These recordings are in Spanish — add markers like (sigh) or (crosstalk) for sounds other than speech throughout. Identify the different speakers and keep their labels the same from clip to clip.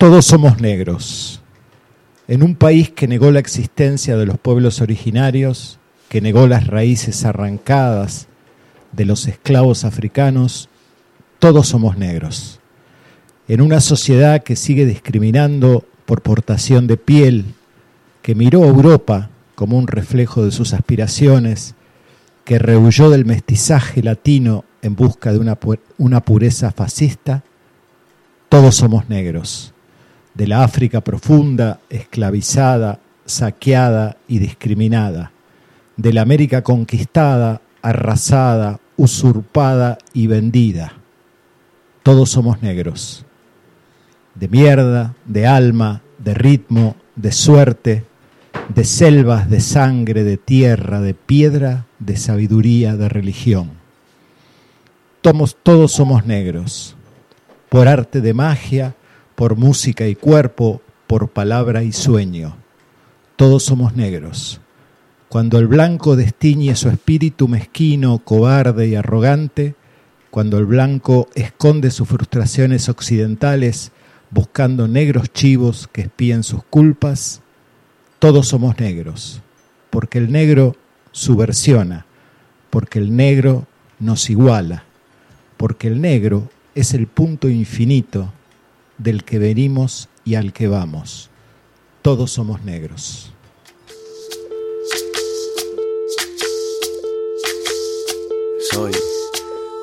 Speaker 1: Todos somos negros. En un país que negó la existencia de los pueblos originarios, que negó las raíces arrancadas de los esclavos africanos, todos somos negros. En una sociedad que sigue discriminando por portación de piel, que miró a Europa como un reflejo de sus aspiraciones, que rehuyó del mestizaje latino en busca de una, una pureza fascista, todos somos negros. De la África profunda, esclavizada, saqueada y discriminada. De la América conquistada, arrasada, usurpada y vendida. Todos somos negros. De mierda, de alma, de ritmo, de suerte, de selvas, de sangre, de tierra, de piedra, de sabiduría, de religión. Todos, todos somos negros, por arte de magia, por música y cuerpo, por palabra y sueño. Todos somos negros. Cuando el blanco destiñe su espíritu mezquino, cobarde y arrogante, cuando el blanco esconde sus frustraciones occidentales buscando negros chivos que espíen sus culpas, todos somos negros, porque el negro subversiona, porque el negro nos iguala, porque el negro es el punto infinito del que venimos y al que vamos. Todos somos negros.
Speaker 2: Soy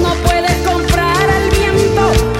Speaker 3: no puedes comprar al viento,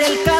Speaker 3: el calor.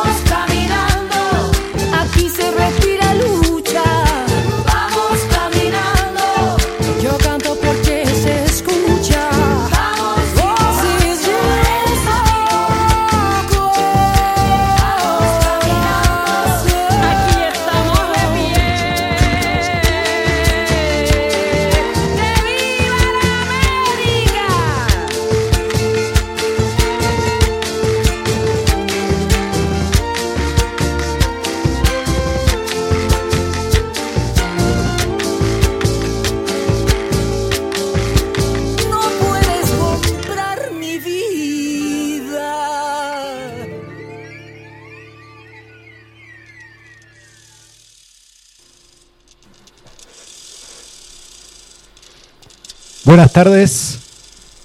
Speaker 1: Buenas tardes,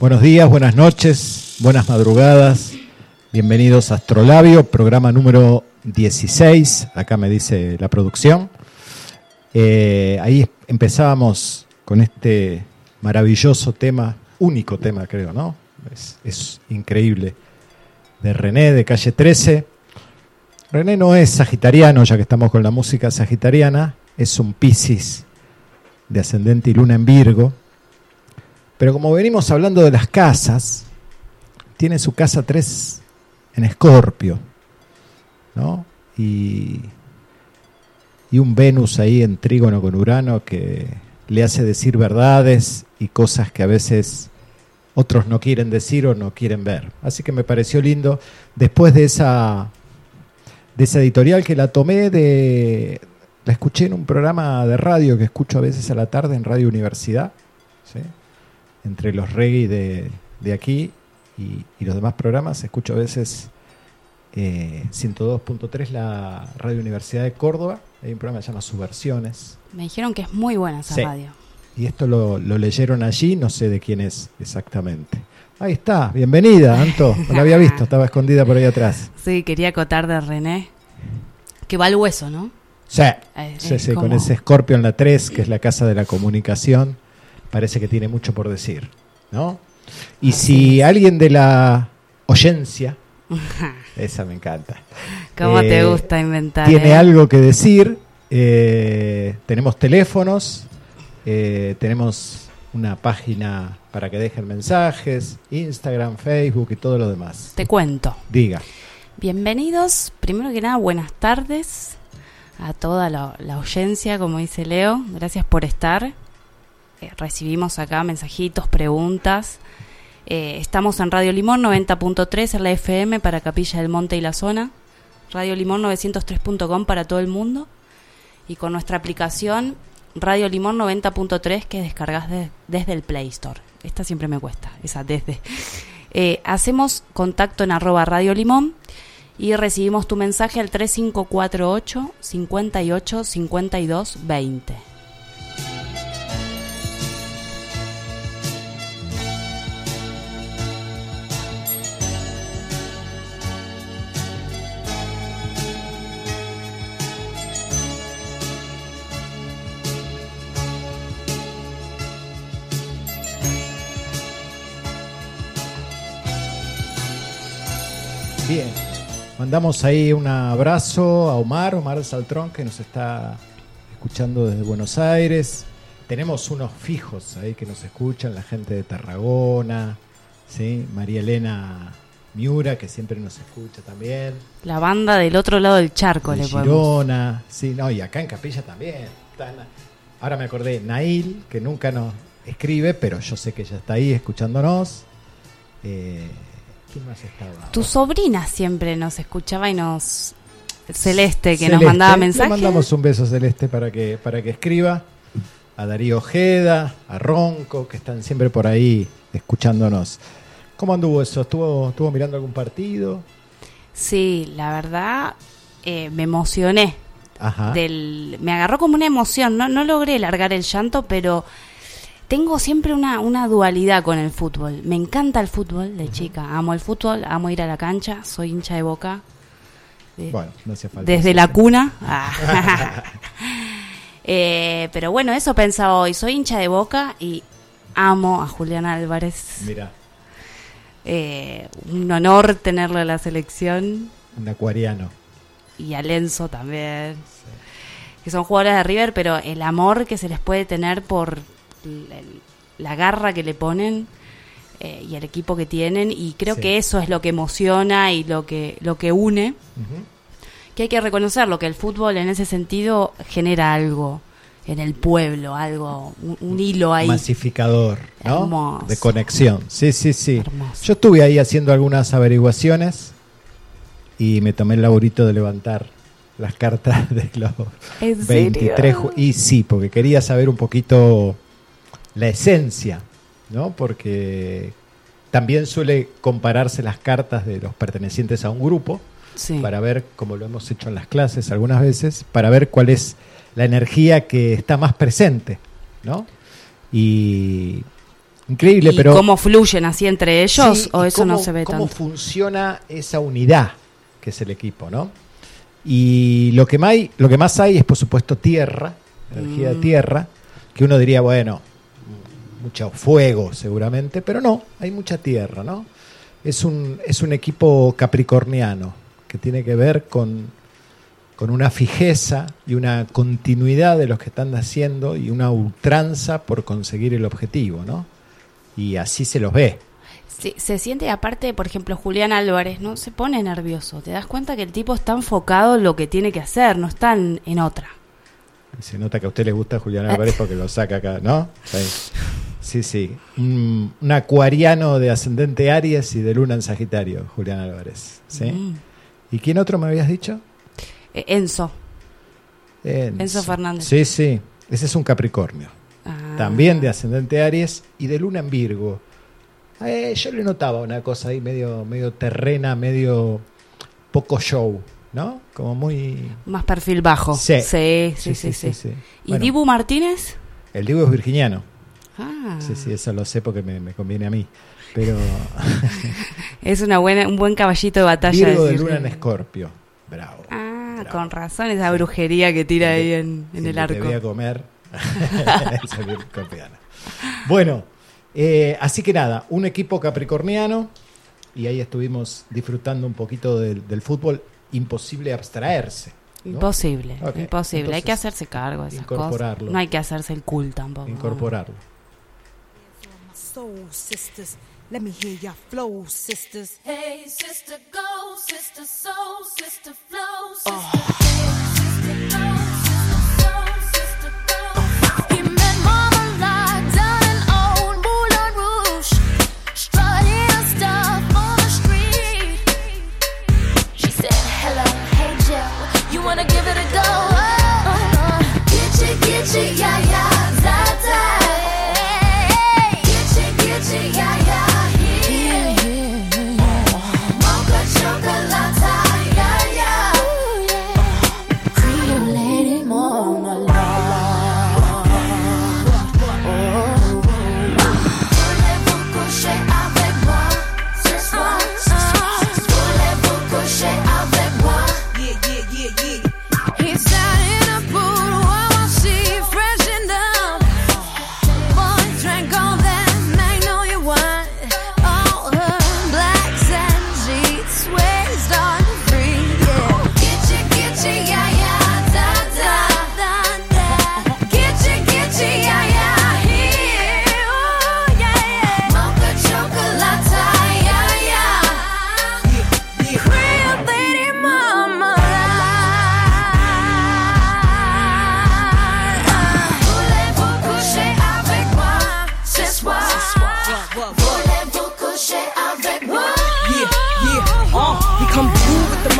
Speaker 1: buenos días, buenas noches, buenas madrugadas. Bienvenidos a Astrolabio, programa número 16. Acá me dice la producción. Eh, ahí empezábamos con este maravilloso tema, único tema creo, ¿no? Es, es increíble. De René, de calle 13. René no es sagitariano, ya que estamos con la música sagitariana, es un Piscis de ascendente y luna en Virgo. Pero como venimos hablando de las casas, tiene su casa 3 en Escorpio, ¿no? Y, y un Venus ahí en trígono con Urano que le hace decir verdades y cosas que a veces otros no quieren decir o no quieren ver. Así que me pareció lindo. Después de esa, de esa editorial que la tomé de... La escuché en un programa de radio que escucho a veces a la tarde en Radio Universidad. ¿sí? Entre los reggae de, de aquí y, y los demás programas, escucho a veces eh, 102.3 la Radio Universidad de Córdoba, hay un programa que se llama Subversiones,
Speaker 4: Me dijeron que es muy buena esa
Speaker 1: Sí.
Speaker 4: radio.
Speaker 1: y esto lo, lo leyeron allí, no sé de quién es exactamente. Ahí está, bienvenida, Anto, no la había visto, estaba escondida por ahí atrás.
Speaker 4: Sí, quería acotar de René. Que va al hueso, ¿no?
Speaker 1: Sí,
Speaker 4: Eh,
Speaker 1: sí, sí, con ese Scorpio en la 3, que es la casa de la comunicación, parece que tiene mucho por decir, ¿no? Y si alguien de la oyencia, (laughs) esa me encanta,
Speaker 4: ¿Cómo te
Speaker 1: Eh,
Speaker 4: gusta inventar?
Speaker 1: tiene
Speaker 4: eh?
Speaker 1: algo que decir, eh, tenemos teléfonos, tenemos una página para que dejen mensajes, Instagram, Facebook y todo lo demás.
Speaker 4: Te cuento.
Speaker 1: Diga.
Speaker 4: Bienvenidos, primero que nada, buenas tardes a toda la, la audiencia, como dice Leo. Gracias por estar. Eh, recibimos acá mensajitos, preguntas. Eh, estamos en Radio Limón 90.3 en la FM para Capilla del Monte y la zona. Radio Limón 903.com para todo el mundo. Y con nuestra aplicación Radio Limón 90.3 que descargas de- desde el Play Store. Esta siempre me cuesta, esa desde. (laughs) Eh, hacemos contacto en arroba Radio Limón y recibimos tu mensaje al 3548 58 52 20.
Speaker 1: Bien. Mandamos ahí un abrazo a Omar, Omar Saltrón, que nos está escuchando desde Buenos Aires. Tenemos unos fijos ahí que nos escuchan, la gente de Tarragona, ¿sí? María Elena Miura, que siempre nos escucha también.
Speaker 4: La banda del otro lado del charco,
Speaker 1: de
Speaker 4: le podemos.
Speaker 1: Girona, sí, no, y acá en Capilla también. Ahora me acordé, Nail, que nunca nos escribe, pero yo sé que ella está ahí escuchándonos. Eh, ¿Quién más estaba?
Speaker 4: Tu sobrina siempre nos escuchaba y nos. Celeste, que nos mandaba
Speaker 1: Le
Speaker 4: mensajes.
Speaker 1: mandamos un beso Celeste para que, para que escriba. A Darío Ojeda, a Ronco, que están siempre por ahí escuchándonos. ¿Cómo anduvo eso? ¿Estuvo, estuvo mirando algún partido?
Speaker 4: Sí, la verdad, eh, me emocioné.
Speaker 1: Ajá.
Speaker 4: Del, me agarró como una emoción. No, no logré largar el llanto, pero tengo siempre una, una dualidad con el fútbol. Me encanta el fútbol de chica. Amo el fútbol, amo ir a la cancha, soy hincha de boca. De-
Speaker 1: Bueno, no hacía falta.
Speaker 4: desde la cuna. (laughs) Ah. (laughs) Eh, pero bueno, eso pensaba hoy. Soy hincha de boca y amo a Julián Álvarez.
Speaker 1: Mira,
Speaker 4: Eh, un honor tenerlo en la selección
Speaker 1: un acuariano.
Speaker 4: y a Lenzo también. Que son jugadores de River, pero el amor que se les puede tener por el- la garra que le ponen eh, y el equipo que tienen. Y creo
Speaker 1: Sí.
Speaker 4: que eso es lo que emociona y lo que, lo que une. Que hay que reconocerlo, que el fútbol en ese sentido genera algo en el pueblo, algo, un, un hilo ahí.
Speaker 1: Masificador, ¿no?
Speaker 4: Hermoso.
Speaker 1: De conexión. Sí, sí, sí.
Speaker 4: Hermoso.
Speaker 1: Yo estuve ahí haciendo algunas averiguaciones y me tomé el laburito de levantar las cartas (laughs) de los
Speaker 4: ¿En
Speaker 1: 23
Speaker 4: serio?
Speaker 1: ju- y sí, porque quería saber un poquito la esencia, ¿no? Porque también suele compararse las cartas de los pertenecientes a un grupo
Speaker 4: Sí.
Speaker 1: para ver, como lo hemos hecho en las clases algunas veces, para ver cuál es la energía que está más presente, ¿no? Y increíble,
Speaker 4: ¿Y
Speaker 1: pero
Speaker 4: cómo fluyen así entre ellos
Speaker 1: Sí,
Speaker 4: o eso no
Speaker 1: cómo-
Speaker 4: se ve
Speaker 1: cómo
Speaker 4: tanto?
Speaker 1: funciona esa unidad que es el equipo, ¿no? Y lo que más hay, lo que más hay es por supuesto tierra, energía de
Speaker 4: Mm.
Speaker 1: tierra, que uno diría, bueno, mucho fuego seguramente, pero no, hay mucha tierra, ¿no? Es un, es un equipo capricorniano que tiene que ver con, con una fijeza y una continuidad de los que están haciendo y una ultranza por conseguir el objetivo, ¿no? Y así se los ve.
Speaker 4: Sí, se siente aparte, por ejemplo, Julián Álvarez, ¿no? Se pone nervioso. Te das cuenta que el tipo está enfocado en lo que tiene que hacer, no está en, en otra.
Speaker 1: Se nota que a usted le gusta Julián Álvarez porque lo saca acá, ¿no? (laughs) Sí, sí. sí. Un, un acuariano de ascendente Aries y de luna en Sagitario, Julián Álvarez. ¿sí?
Speaker 4: Mm.
Speaker 1: ¿Y quién otro me habías dicho?
Speaker 4: Eh, Enzo.
Speaker 1: Enzo.
Speaker 4: Enzo Fernández.
Speaker 1: Sí, sí. Ese es un Capricornio.
Speaker 4: Ah.
Speaker 1: También de ascendente Aries y de luna en Virgo. Eh, yo le notaba una cosa ahí medio, medio terrena, medio poco show, ¿no? Como muy...
Speaker 4: Más perfil bajo.
Speaker 1: Sí.
Speaker 4: Sí, sí, sí. sí,
Speaker 1: sí.
Speaker 4: ¿Y
Speaker 1: Bueno,
Speaker 4: Dibu Martínez?
Speaker 1: El Dibu es virginiano.
Speaker 4: Ah,
Speaker 1: Sí, sí, eso lo sé porque me, me conviene a mí. Pero (laughs)
Speaker 4: es una buena, un buen caballito de batalla.
Speaker 1: Virgo de luna en Escorpio. Bravo.
Speaker 4: Ah,
Speaker 1: Bravo.
Speaker 4: con razón esa brujería que tira ahí en, en
Speaker 1: Sí,
Speaker 4: el
Speaker 1: que Te voy a
Speaker 4: arco.
Speaker 1: comer. (laughs) Bueno, eh, así que nada, un equipo capricorniano y ahí estuvimos disfrutando un poquito del, del fútbol. Imposible abstraerse. ¿no?
Speaker 4: Imposible,
Speaker 1: Ok,
Speaker 4: imposible. hay que
Speaker 1: entonces,
Speaker 4: hacerse cargo de esas
Speaker 1: incorporarlo.
Speaker 4: cosas. No hay que hacerse el cool tampoco.
Speaker 1: Incorporarlo.
Speaker 5: Soul sisters, let me hear your flow, sisters.
Speaker 6: Hey, sister, go, sister, soul, sister, flow, ah. sister, hey, sister, go,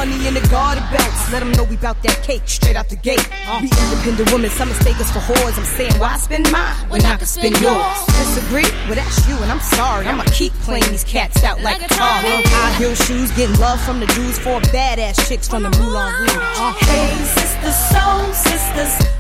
Speaker 5: money in the garden bags. Let them know we bout that cake straight out the gate. We independent women, some mistake us for whores. I'm saying, why spend mine when I can spend yours? Disagree? Well, that's you, and I'm sorry. I'ma keep playing these cats out like a car. High heel shoes, getting love from the dudes, four badass chicks from the Moulin Rouge. Uh,
Speaker 6: Hey, sisters, soul sisters,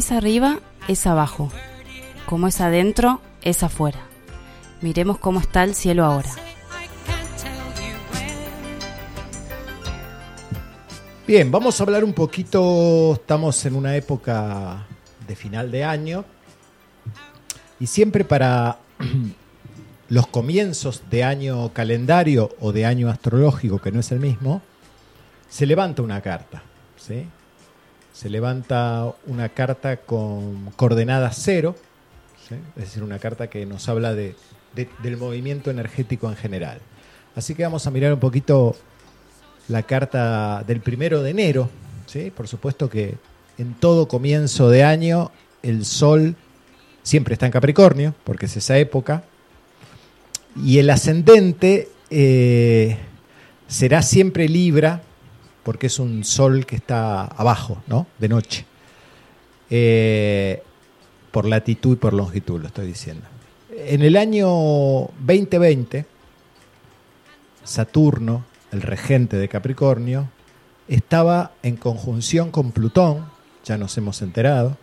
Speaker 4: Es arriba, es abajo. Como es adentro, es afuera. Miremos cómo está el cielo ahora.
Speaker 1: Bien, vamos a hablar un poquito, estamos en una época de final de año y siempre para (clears throat) los comienzos de año calendario o de año astrológico, que no es el mismo, se levanta una carta, ¿sí? Se levanta una carta con coordenada cero, es decir, una carta que nos habla de- del movimiento energético en general. Así que vamos a mirar un poquito la carta del primero de enero. ¿sí? Por supuesto que en todo comienzo de año el Sol siempre está en Capricornio, porque es esa época. Y el ascendente eh, será siempre Libra, porque es un Sol que está abajo, ¿no? De noche. Eh, por latitud y por longitud, lo estoy diciendo. En el año 2020, Saturno, el regente de Capricornio, estaba en conjunción con Plutón, ya nos hemos enterado,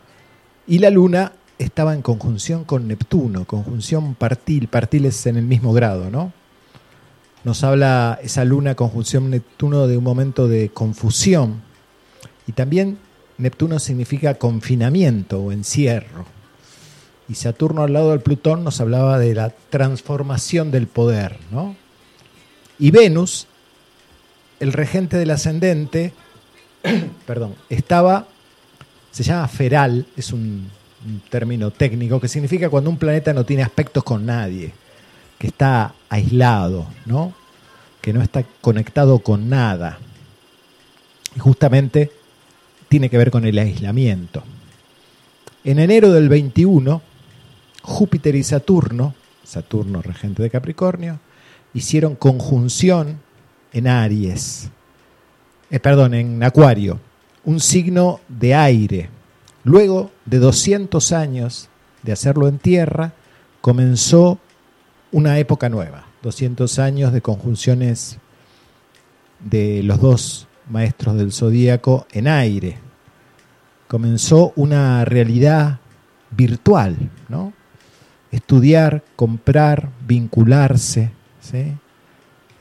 Speaker 1: y la Luna estaba en conjunción con Neptuno, conjunción partil, partil es en el mismo grado, ¿no? Nos habla esa Luna conjunción Neptuno de un momento de confusión, y también Neptuno significa confinamiento o encierro. Y Saturno al lado del Plutón nos hablaba de la transformación del poder, ¿no? Y Venus, el regente del ascendente, (clears throat) perdón, estaba, se llama feral, es un, un término técnico que significa cuando un planeta no tiene aspectos con nadie, que está aislado, ¿no? Que no está conectado con nada. Y justamente tiene que ver con el aislamiento. En enero del 21, Júpiter y Saturno, Saturno regente de Capricornio, hicieron conjunción en Aries, eh, perdón, en Acuario, un signo de aire. Luego de 200 años de hacerlo en tierra, comenzó una época nueva, 200 años de conjunciones de los dos maestros del zodíaco en aire. Comenzó una realidad virtual, ¿no? Estudiar, comprar, vincularse.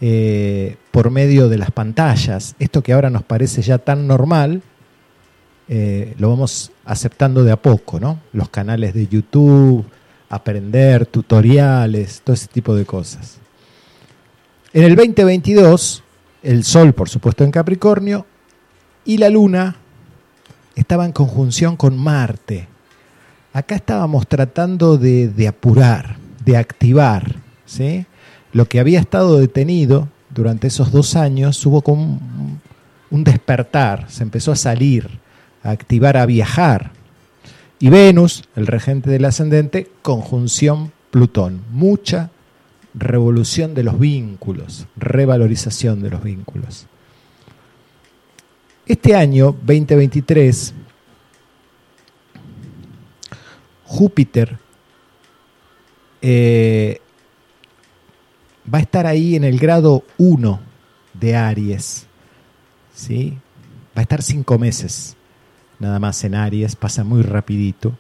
Speaker 1: Eh, por medio de las pantallas. Esto que ahora nos parece ya tan normal, eh, lo vamos aceptando de a poco, ¿no? Los canales de YouTube, aprender, tutoriales, todo ese tipo de cosas. En el 2022, el Sol, por supuesto, en Capricornio, y la Luna estaba en conjunción con Marte. Acá estábamos tratando de, apurar, de activar, ¿sí? Lo que había estado detenido durante esos dos años, hubo como un, un despertar, se empezó a salir, a activar, a viajar. Y Venus, el regente del ascendente, conjunción Plutón. Mucha revolución de los vínculos, revalorización de los vínculos. Este año, 2023, Júpiter eh, va a estar ahí en el grado 1 de Aries. ¿sí? Va a estar cinco meses nada más en Aries, pasa muy rapidito.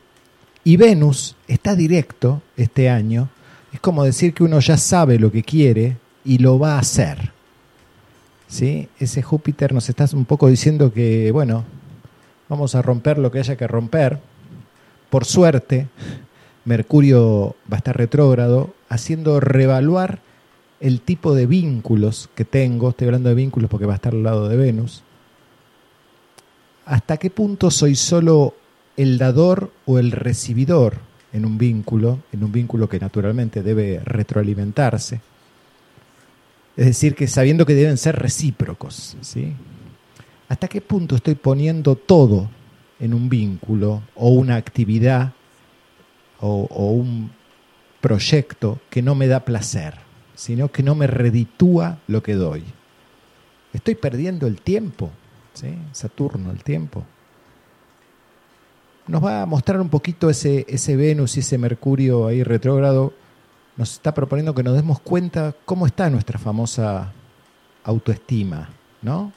Speaker 1: Y Venus está directo este año. Es como decir que uno ya sabe lo que quiere y lo va a hacer. ¿Sí? Ese Júpiter nos está un poco diciendo que, bueno, vamos a romper lo que haya que romper. Por suerte, Mercurio va a estar retrógrado, haciendo revaluar el tipo de vínculos que tengo. Estoy hablando de vínculos porque va a estar al lado de Venus. ¿Hasta qué punto soy solo el dador o el recibidor en un vínculo, en un vínculo que naturalmente debe retroalimentarse? Es decir, que sabiendo que deben ser recíprocos, ¿sí? ¿Hasta qué punto estoy poniendo todo en un vínculo o una actividad o, o un proyecto que no me da placer, sino que no me reditúa lo que doy? Estoy perdiendo el tiempo, ¿sí? Saturno, el tiempo. Nos va a mostrar un poquito ese, ese Venus y ese Mercurio ahí retrógrado nos está proponiendo que nos demos cuenta cómo está nuestra famosa autoestima, ¿no?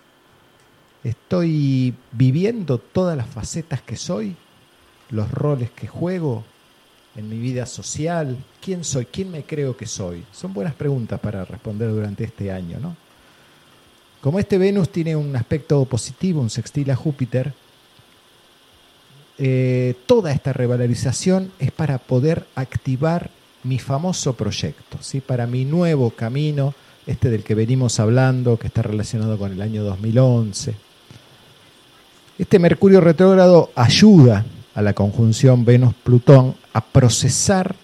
Speaker 1: Estoy viviendo todas las facetas que soy, los roles que juego en mi vida social, quién soy, quién me creo que soy. Son buenas preguntas para responder durante este año, ¿no? Como este Venus tiene un aspecto positivo, un sextil a Júpiter, eh, toda esta revalorización es para poder activar mi famoso proyecto, ¿sí? para mi nuevo camino, este del que venimos hablando, que está relacionado con el año 2011. Este Mercurio retrógrado ayuda a la conjunción Venus-Plutón a procesar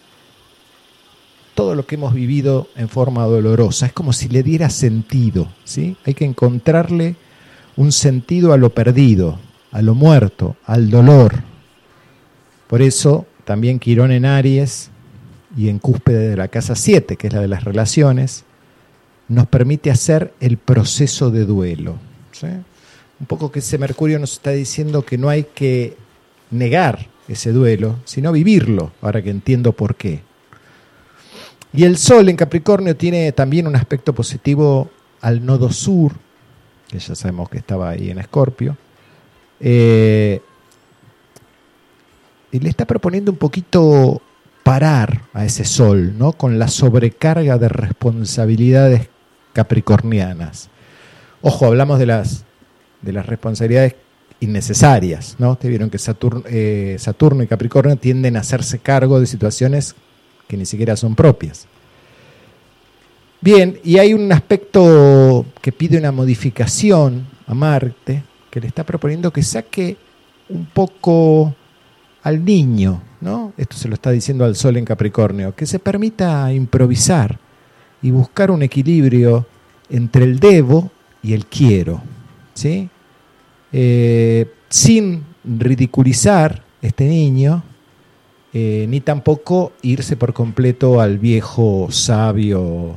Speaker 1: todo lo que hemos vivido en forma dolorosa. Es como si le diera sentido. ¿sí? Hay que encontrarle un sentido a lo perdido, a lo muerto, al dolor. Por eso también Quirón en Aries y en cúspide de la casa 7, que es la de las relaciones, nos permite hacer el proceso de duelo. Un poco que ese Mercurio nos está diciendo que no hay que negar ese duelo, sino vivirlo, ahora que entiendo por qué. Y el Sol en Capricornio tiene también un aspecto positivo al nodo sur, que ya sabemos que estaba ahí en Escorpio. Eh, y le está proponiendo un poquito parar a ese sol, ¿no? Con la sobrecarga de responsabilidades capricornianas. Ojo, hablamos de las, de las responsabilidades innecesarias, ¿no? Ustedes vieron que eh, Saturno y Capricornio tienden a hacerse cargo de situaciones que ni siquiera son propias. Bien, y hay un aspecto que pide una modificación a Marte, que le está proponiendo que saque un poco al niño, ¿no? Esto se lo está diciendo al Sol en Capricornio, que se permita improvisar y buscar un equilibrio entre el debo y el quiero, ¿sí? Eh, sin ridiculizar este niño, eh, ni tampoco irse por completo al viejo sabio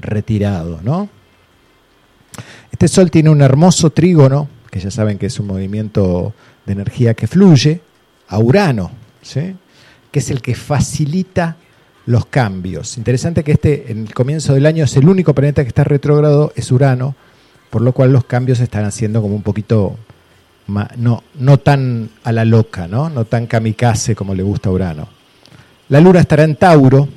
Speaker 1: retirado, ¿no? Este sol tiene un hermoso trígono que ya saben que es un movimiento de energía que fluye, a Urano, ¿sí? que es el que facilita los cambios. Interesante que este, en el comienzo del año, es el único planeta que está retrógrado, es Urano, por lo cual los cambios se están haciendo como un poquito, no, no tan a la loca, ¿no? no tan kamikaze como le gusta a Urano. La Luna estará en Tauro,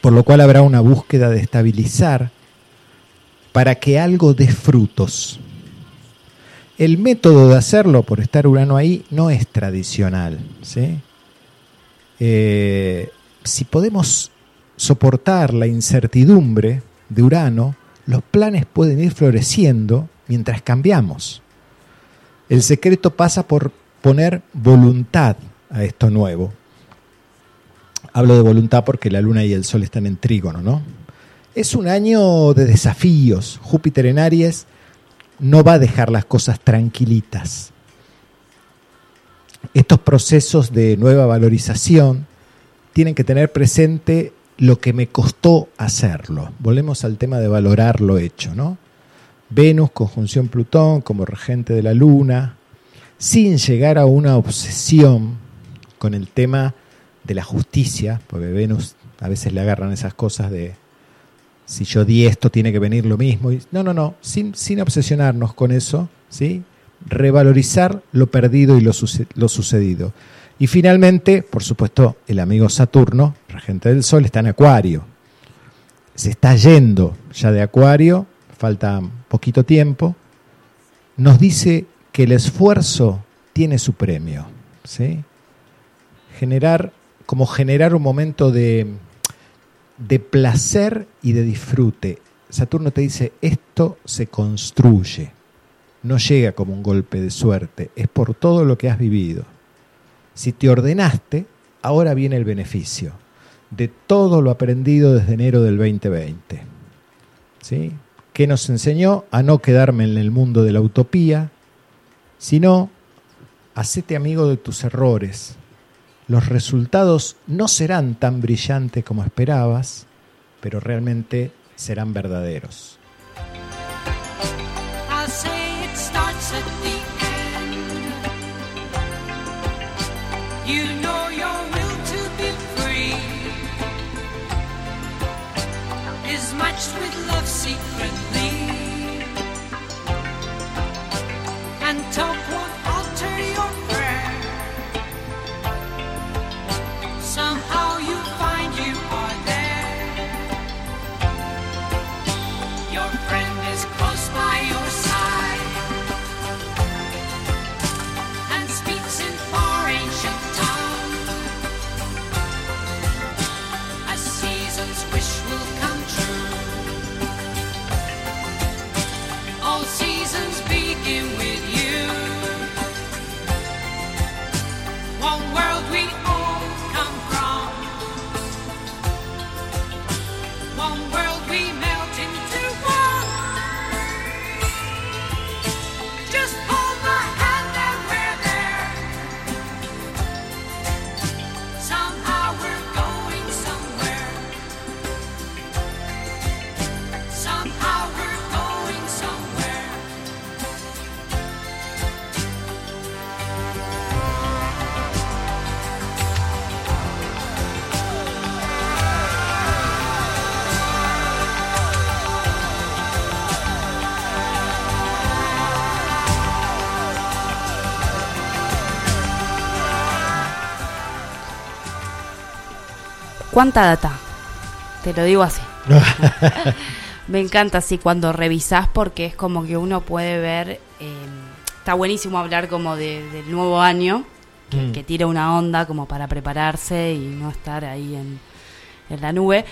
Speaker 1: por lo cual habrá una búsqueda de estabilizar para que algo dé frutos. El método de hacerlo, por estar Urano ahí, no es tradicional. ¿sí? Eh, si podemos soportar la incertidumbre de Urano, los planes pueden ir floreciendo mientras cambiamos. El secreto pasa por poner voluntad a esto nuevo. Hablo de voluntad porque la luna y el sol están en trígono, ¿no? Es un año de desafíos. Júpiter en Aries no va a dejar las cosas tranquilitas. Estos procesos de nueva valorización tienen que tener presente lo que me costó hacerlo. Volvemos al tema de valorar lo hecho, ¿no? Venus, conjunción Plutón, como regente de la Luna, sin llegar a una obsesión con el tema de la justicia, porque Venus a veces le agarran esas cosas de si yo di esto tiene que venir lo mismo. No, no, no, sin, sin obsesionarnos con eso, ¿sí? revalorizar lo perdido y lo, lo sucedido. Y finalmente, por supuesto, el amigo Saturno, regente del Sol, está en Acuario. Se está yendo ya de Acuario, falta poquito tiempo. Nos dice que el esfuerzo tiene su premio. ¿sí? Generar, como generar un momento de, de placer y de disfrute. Saturno te dice, esto se construye, no llega como un golpe de suerte, es por todo lo que has vivido. Si te ordenaste, ahora viene el beneficio de todo lo aprendido desde enero del 2020. ¿Sí? Que nos enseñó a no quedarme en el mundo de la utopía, sino hacete amigo de tus errores. Los resultados no serán tan brillantes como esperabas, pero realmente serán verdaderos.
Speaker 7: I'll say it
Speaker 4: ¿Cuánta data? Te lo digo así. (laughs) Me encanta así cuando revisás porque es como que uno puede ver, eh, está buenísimo hablar como de- del nuevo año, que,
Speaker 1: Mm.
Speaker 4: que tira una onda como para prepararse y no estar ahí en, en la nube.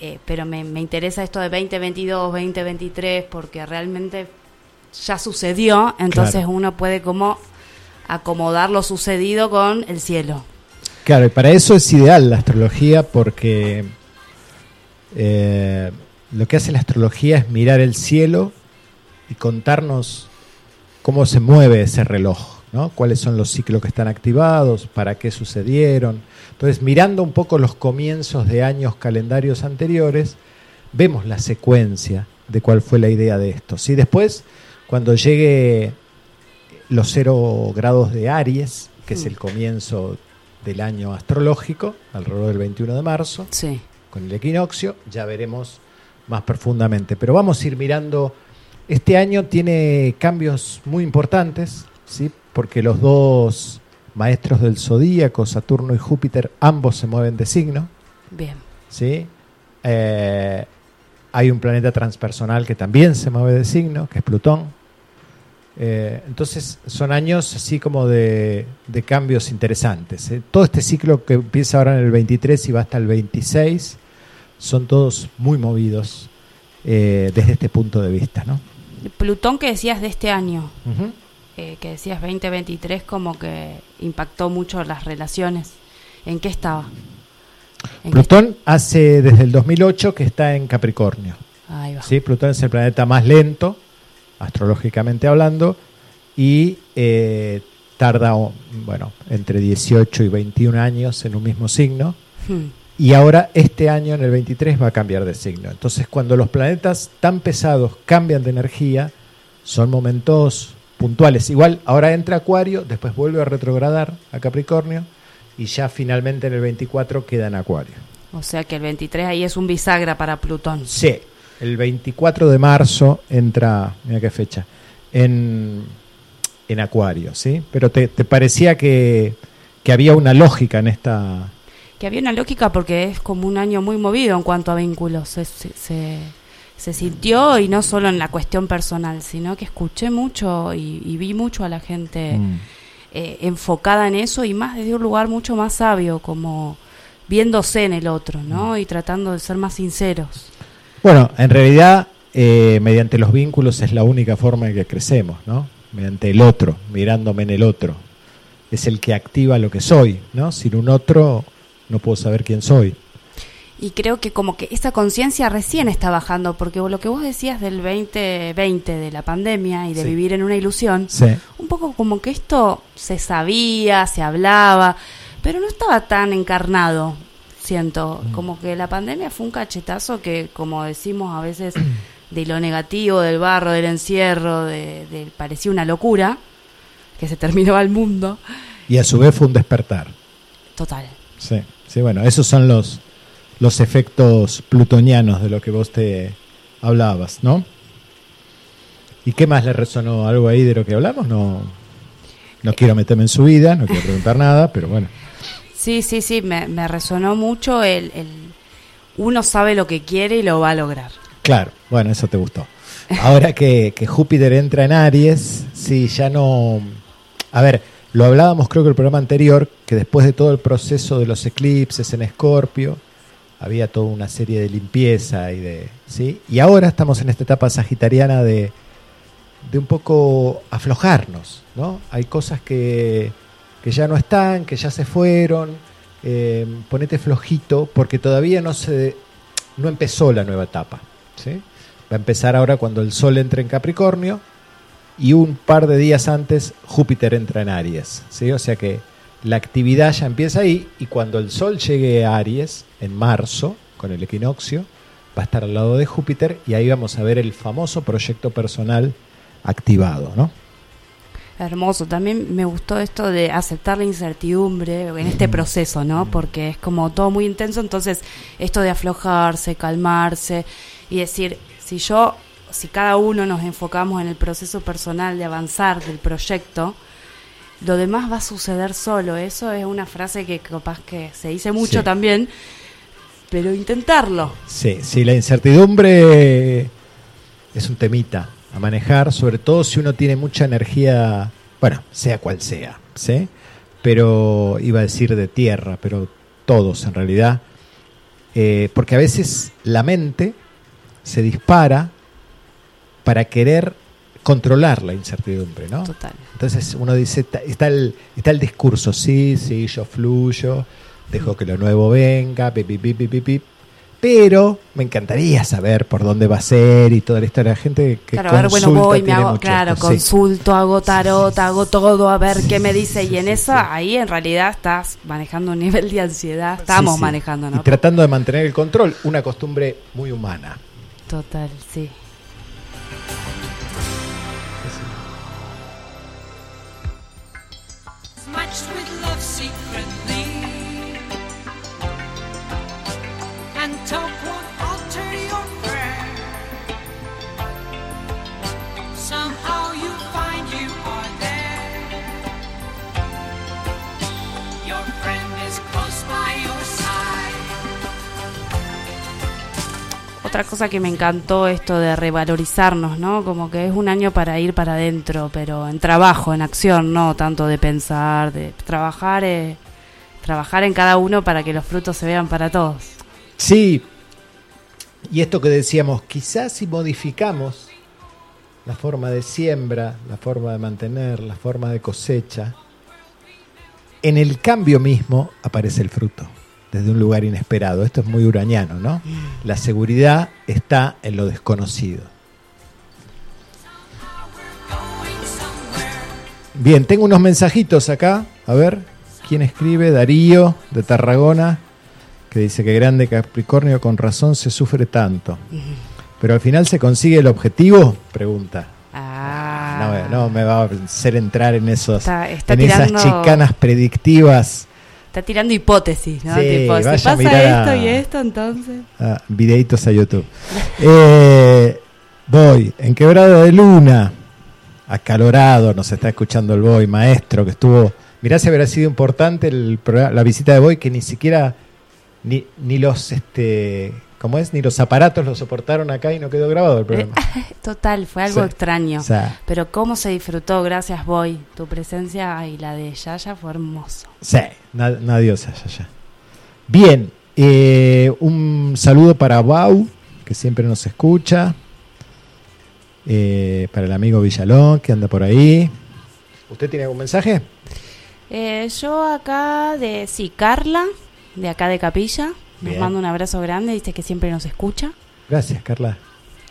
Speaker 4: Eh, pero me, me interesa esto de 2022, 2023 porque realmente ya sucedió, entonces
Speaker 1: Claro.
Speaker 4: uno puede como acomodar lo sucedido con el cielo.
Speaker 1: Claro, y para eso es ideal la astrología porque eh, lo que hace la astrología es mirar el cielo y contarnos cómo se mueve ese reloj, ¿no? cuáles son los ciclos que están activados, para qué sucedieron. Entonces, mirando un poco los comienzos de años calendarios anteriores, vemos la secuencia de cuál fue la idea de esto. ¿sí? Después, cuando llegue los cero grados de Aries, que es
Speaker 4: Mm.
Speaker 1: el comienzo del año astrológico, alrededor del 21 de marzo,
Speaker 4: Sí.
Speaker 1: con el equinoccio, ya veremos más profundamente. Pero vamos a ir mirando, este año tiene cambios muy importantes, ¿sí? porque los dos maestros del zodíaco, Saturno y Júpiter, ambos se mueven de signo.
Speaker 4: Bien.
Speaker 1: ¿sí? Eh, hay un planeta transpersonal que también se mueve de signo, que es Plutón. Eh, entonces son años así como de, de cambios interesantes. ¿eh? Todo este ciclo que empieza ahora en el 23 y va hasta el 26 son todos muy movidos eh, desde este punto de vista. ¿no?
Speaker 4: Plutón que decías de este año, eh, que decías 2023, como que impactó mucho las relaciones. ¿En qué estaba? ¿En qué
Speaker 1: Plutón hace desde el 2008 que está en Capricornio.
Speaker 4: está? Ahí va.
Speaker 1: ¿sí? Plutón es el planeta más lento, astrológicamente hablando, y eh, tarda bueno, entre 18 y 21 años en un mismo signo.
Speaker 4: Hmm.
Speaker 1: Y ahora este año, en el 23, va a cambiar de signo. Entonces, cuando los planetas tan pesados cambian de energía, son momentos puntuales. Igual, ahora entra Acuario, después vuelve a retrogradar a Capricornio, y ya finalmente en el 24 queda en Acuario.
Speaker 4: O sea que el 23 ahí es un bisagra para Plutón.
Speaker 1: Sí, el 24 de marzo entra, mira qué fecha, en, en Acuario, ¿sí? Pero te, te parecía que, que había una lógica en esta...
Speaker 4: Que había una lógica porque es como un año muy movido en cuanto a vínculos. Se, se, se- se sintió y no solo en la cuestión personal, sino que escuché mucho y, y vi mucho a la gente
Speaker 1: Mm.
Speaker 4: eh, enfocada en eso y más desde un lugar mucho más sabio, como viéndose en el otro, ¿no? Y tratando de ser más sinceros.
Speaker 1: Bueno, en realidad, eh, mediante los vínculos es la única forma en que crecemos, ¿no? Mediante el otro, mirándome en el otro. Es el que activa lo que soy, ¿no? Sin un otro no puedo saber quién soy.
Speaker 4: Y creo que como que esa conciencia recién está bajando, porque lo que vos decías del 2020, de la pandemia y de
Speaker 1: Sí.
Speaker 4: vivir en una ilusión,
Speaker 1: Sí.
Speaker 4: un poco como que esto se sabía, se hablaba, pero no estaba tan encarnado, siento.
Speaker 1: Mm.
Speaker 4: Como que la pandemia fue un cachetazo que, como decimos a veces, (clears throat) de lo negativo, del barro, del encierro, de, de- parecía una locura, que se terminaba el mundo.
Speaker 1: Y a su vez fue un despertar.
Speaker 4: Total.
Speaker 1: Sí, sí, bueno, esos son los, los efectos plutonianos de lo que vos te hablabas, ¿no? ¿Y qué más le resonó algo ahí de lo que hablamos? No, no quiero meterme en su vida, no quiero preguntar nada, pero bueno.
Speaker 4: Sí, sí, sí, me, resonó mucho el, el uno sabe lo que quiere y lo va a lograr.
Speaker 1: Claro, bueno, eso te gustó. Ahora que, que Júpiter entra en Aries, sí, ya no... A ver, lo hablábamos creo que el programa anterior, que después de todo el proceso de los eclipses en Escorpio, había toda una serie de limpieza y de... ¿sí? Y ahora estamos en esta etapa sagitariana de, de un poco aflojarnos, ¿no? Hay cosas que, que ya no están, que ya se fueron, eh, ponete flojito, porque todavía no se no empezó la nueva etapa. ¿sí? Va a empezar ahora cuando el Sol entre en Capricornio y un par de días antes Júpiter entra en Aries. ¿sí? O sea que la actividad ya empieza ahí y cuando el Sol llegue a Aries en marzo, con el equinoccio, va a estar al lado de Júpiter y ahí vamos a ver el famoso proyecto personal activado. ¿no?
Speaker 4: Hermoso. También me gustó esto de aceptar la incertidumbre en este proceso, ¿no? Porque es como todo muy intenso, entonces esto de aflojarse, calmarse y decir, si yo, si cada uno nos enfocamos en el proceso personal de avanzar del proyecto, lo demás va a suceder solo. Eso es una frase que capaz que se dice mucho
Speaker 1: Sí.
Speaker 4: también, pero intentarlo.
Speaker 1: Sí, sí, la incertidumbre es un temita a manejar, sobre todo si uno tiene mucha energía, bueno, sea cual sea, ¿sí? Pero iba a decir de tierra, pero todos en realidad, eh, porque a veces la mente se dispara para querer controlar la incertidumbre, ¿no?
Speaker 4: Total.
Speaker 1: Entonces uno dice, está el, está el discurso, sí, sí, yo fluyo, dejo que lo nuevo venga, pi, pi, pi, pi, pi, pi. Pero me encantaría saber por dónde va a ser y toda la historia. La gente que
Speaker 4: Claro, a ver, bueno, voy, me hago, claro,
Speaker 1: esto, sí.
Speaker 4: consulto, hago tarot, hago todo, a ver qué me dice. y en eso, ahí en realidad estás manejando un nivel de ansiedad. Estamos manejando,
Speaker 1: Y
Speaker 4: ¿no?
Speaker 1: tratando de mantener el control, una costumbre muy humana.
Speaker 4: Total, sí. Otra cosa que me encantó esto de revalorizarnos, ¿no? Como que es un año para ir para adentro, pero en trabajo, en acción, no tanto de pensar, de trabajar, eh, trabajar en cada uno para que los frutos se vean para todos.
Speaker 1: Sí, y esto que decíamos, quizás si modificamos la forma de siembra, la forma de mantener, la forma de cosecha, en el cambio mismo aparece el fruto, desde un lugar inesperado. Esto es muy urañano, ¿no? La seguridad está en lo desconocido. Bien, tengo unos mensajitos acá. A ver, ¿quién escribe? Darío, de Tarragona, que dice que grande Capricornio, con razón se sufre tanto. Pero al final se consigue el objetivo, pregunta.
Speaker 4: Ah,
Speaker 1: No, no me va a hacer entrar en esos
Speaker 4: Está- está
Speaker 1: en esas chicanas predictivas.
Speaker 4: Está tirando hipótesis, ¿no?
Speaker 1: Sí,
Speaker 4: tipo, si pasa esto
Speaker 1: a-
Speaker 4: y esto, entonces.
Speaker 1: Ah, videitos a YouTube. (laughs) Eh, voy, en Quebrada de Luna, acalorado, nos está escuchando el Boy, maestro, que estuvo. Mirá si habrá sido importante el programa- la visita de Boy, que ni siquiera, ni, ni los, este, ¿cómo es? Ni los aparatos lo soportaron acá y no quedó grabado el programa. (laughs)
Speaker 4: Total, fue algo
Speaker 1: Sí.
Speaker 4: extraño. Pero cómo se disfrutó, gracias Boy. Tu presencia y la de Yaya fue hermoso.
Speaker 1: Sí, una, una diosa, ya, ya. Bien, eh, un saludo para Bau, que siempre nos escucha. Eh, para el amigo Villalón, que anda por ahí. ¿Usted tiene algún mensaje?
Speaker 4: Eh, yo acá de, sí, Carla, de acá de Capilla, nos
Speaker 1: Bien.
Speaker 4: manda un abrazo grande, dice que siempre nos escucha.
Speaker 1: Gracias, Carla.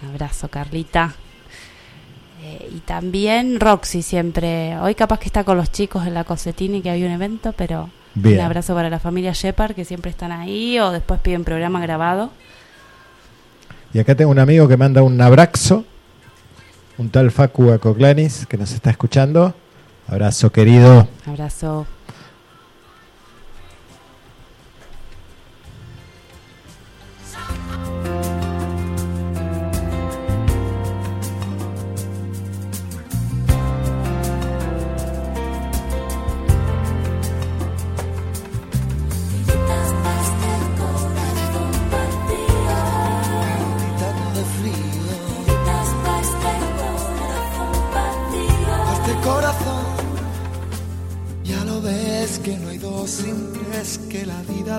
Speaker 4: Un abrazo, Carlita. Eh, y también Roxy siempre, hoy capaz que está con los chicos en la Cosetini que había un evento, pero
Speaker 1: Bien.
Speaker 4: un abrazo para la familia Shepard que siempre están ahí o después piden programa grabado.
Speaker 1: Y acá tengo un amigo que manda un abrazo, un tal Facu Acoclanis, que nos está escuchando. Abrazo, querido.
Speaker 4: Abrazo.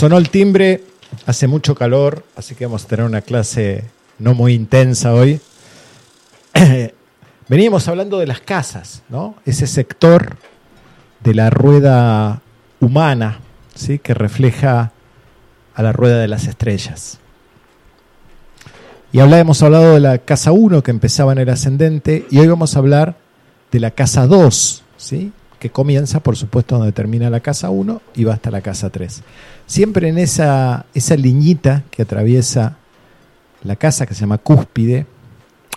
Speaker 1: sonó el timbre, hace mucho calor, así que vamos a tener una clase no muy intensa hoy. (coughs) Veníamos hablando de las casas, ¿no? Ese sector de la rueda humana, ¿sí? Que refleja a la rueda de las estrellas. Y hemos hablado de la casa 1 que empezaba en el ascendente y hoy vamos a hablar de la casa 2, ¿sí? Que comienza, por supuesto, donde termina la casa 1 y va hasta la casa 3. Siempre en esa, esa liñita que atraviesa la casa, que se llama cúspide,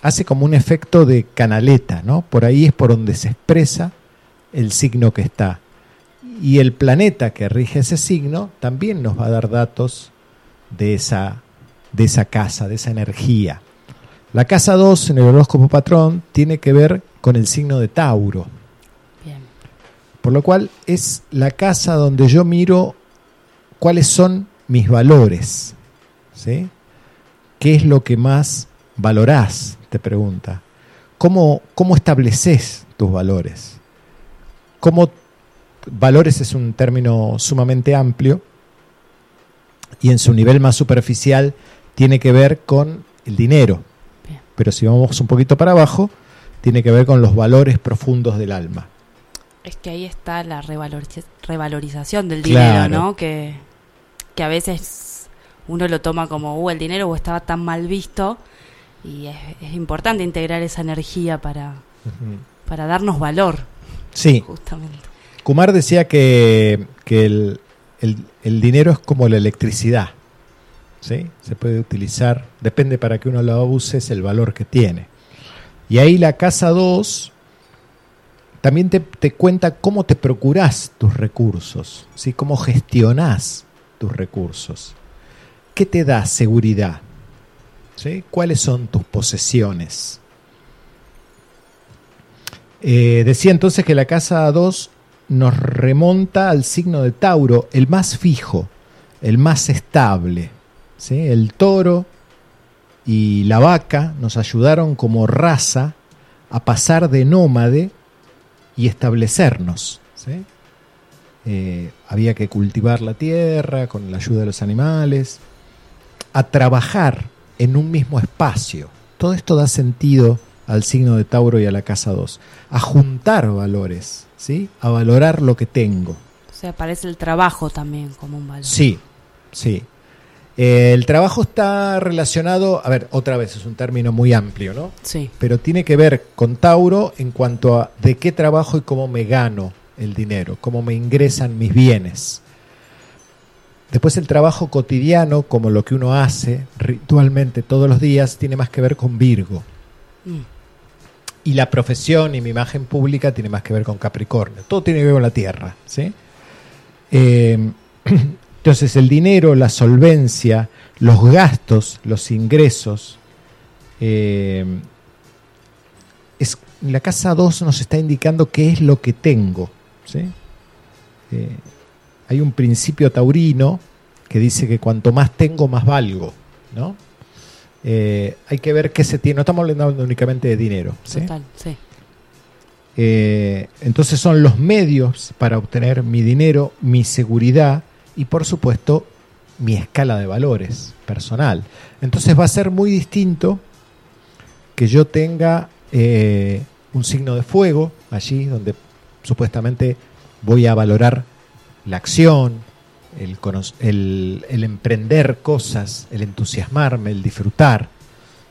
Speaker 1: hace como un efecto de canaleta, ¿no? Por ahí es por donde se expresa el signo que está. Y el planeta que rige ese signo también nos va a dar datos de esa, de esa casa, de esa energía. La casa 2 en el horóscopo patrón tiene que ver con el signo de Tauro. Por lo cual es la casa donde yo miro cuáles son mis valores. ¿sí? ¿Qué es lo que más valorás? Te pregunta. ¿Cómo, cómo estableces tus valores? ¿Cómo valores es un término sumamente amplio y en su nivel más superficial tiene que ver con el dinero. Pero si vamos un poquito para abajo, tiene que ver con los valores profundos del alma.
Speaker 4: Es que ahí está la revaloriz- revalorización del
Speaker 1: Claro.
Speaker 4: dinero, ¿no? Que, que a veces uno lo toma como, uh, el dinero o estaba tan mal visto. Y es, es importante integrar esa energía para, para darnos valor,
Speaker 1: Sí,
Speaker 4: justamente.
Speaker 1: Kumar decía que, que el, el- el dinero es como la electricidad. ¿sí? Se puede utilizar, depende para que uno lo use, es el valor que tiene. Y ahí la casa 2 también te, cuenta cómo te procurás tus recursos, ¿sí? cómo gestionás tus recursos. ¿Qué te da seguridad? ¿Sí? ¿Cuáles son tus posesiones? Eh, decía entonces que la casa 2 nos remonta al signo de Tauro, el más fijo, el más estable. ¿sí? El toro y la vaca nos ayudaron como raza a pasar de nómade y establecernos. ¿sí? Eh, había que cultivar la tierra con la ayuda de los animales, a trabajar en un mismo espacio. Todo esto da sentido al signo de Tauro y a la casa 2. A juntar valores, ¿sí? A valorar lo que tengo.
Speaker 4: O sea, aparece el trabajo también como un valor.
Speaker 1: Sí, sí. Eh, el trabajo está relacionado, a ver, otra vez es un término muy amplio, ¿no?
Speaker 4: Sí.
Speaker 1: Pero tiene que ver con Tauro en cuanto a de qué trabajo y cómo me gano el dinero, cómo me ingresan mis bienes. Después el trabajo cotidiano, como lo que uno hace ritualmente todos los días, tiene más que ver con Virgo.
Speaker 4: Mm.
Speaker 1: Y la profesión y mi imagen pública tiene más que ver con Capricornio. Todo tiene que ver con la Tierra. ¿sí? Eh, (clears throat) entonces el dinero, la solvencia, los gastos, los ingresos, eh, es, la casa 2 nos está indicando qué es lo que tengo. ¿sí? Eh, hay un principio taurino que dice que cuanto más tengo, más valgo. ¿no? Eh, hay que ver qué se tiene. No estamos hablando únicamente de dinero. ¿sí?
Speaker 4: Total, sí.
Speaker 1: Entonces son los medios para obtener mi dinero, mi seguridad y por supuesto mi escala de valores personal. Entonces va a ser muy distinto que yo tenga eh, un signo de fuego allí donde supuestamente voy a valorar la acción, el, el- el emprender cosas, el entusiasmarme, el disfrutar.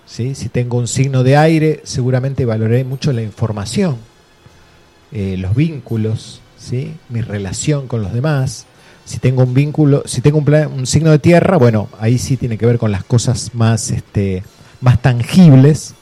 Speaker 1: ¿sí? Si tengo un signo de aire, seguramente valoraré mucho la información, eh, los vínculos, ¿sí? mi relación con los demás. Si tengo un vínculo, si tengo un, plan- un signo de tierra, bueno, ahí sí tiene que ver con las cosas más, este, más tangibles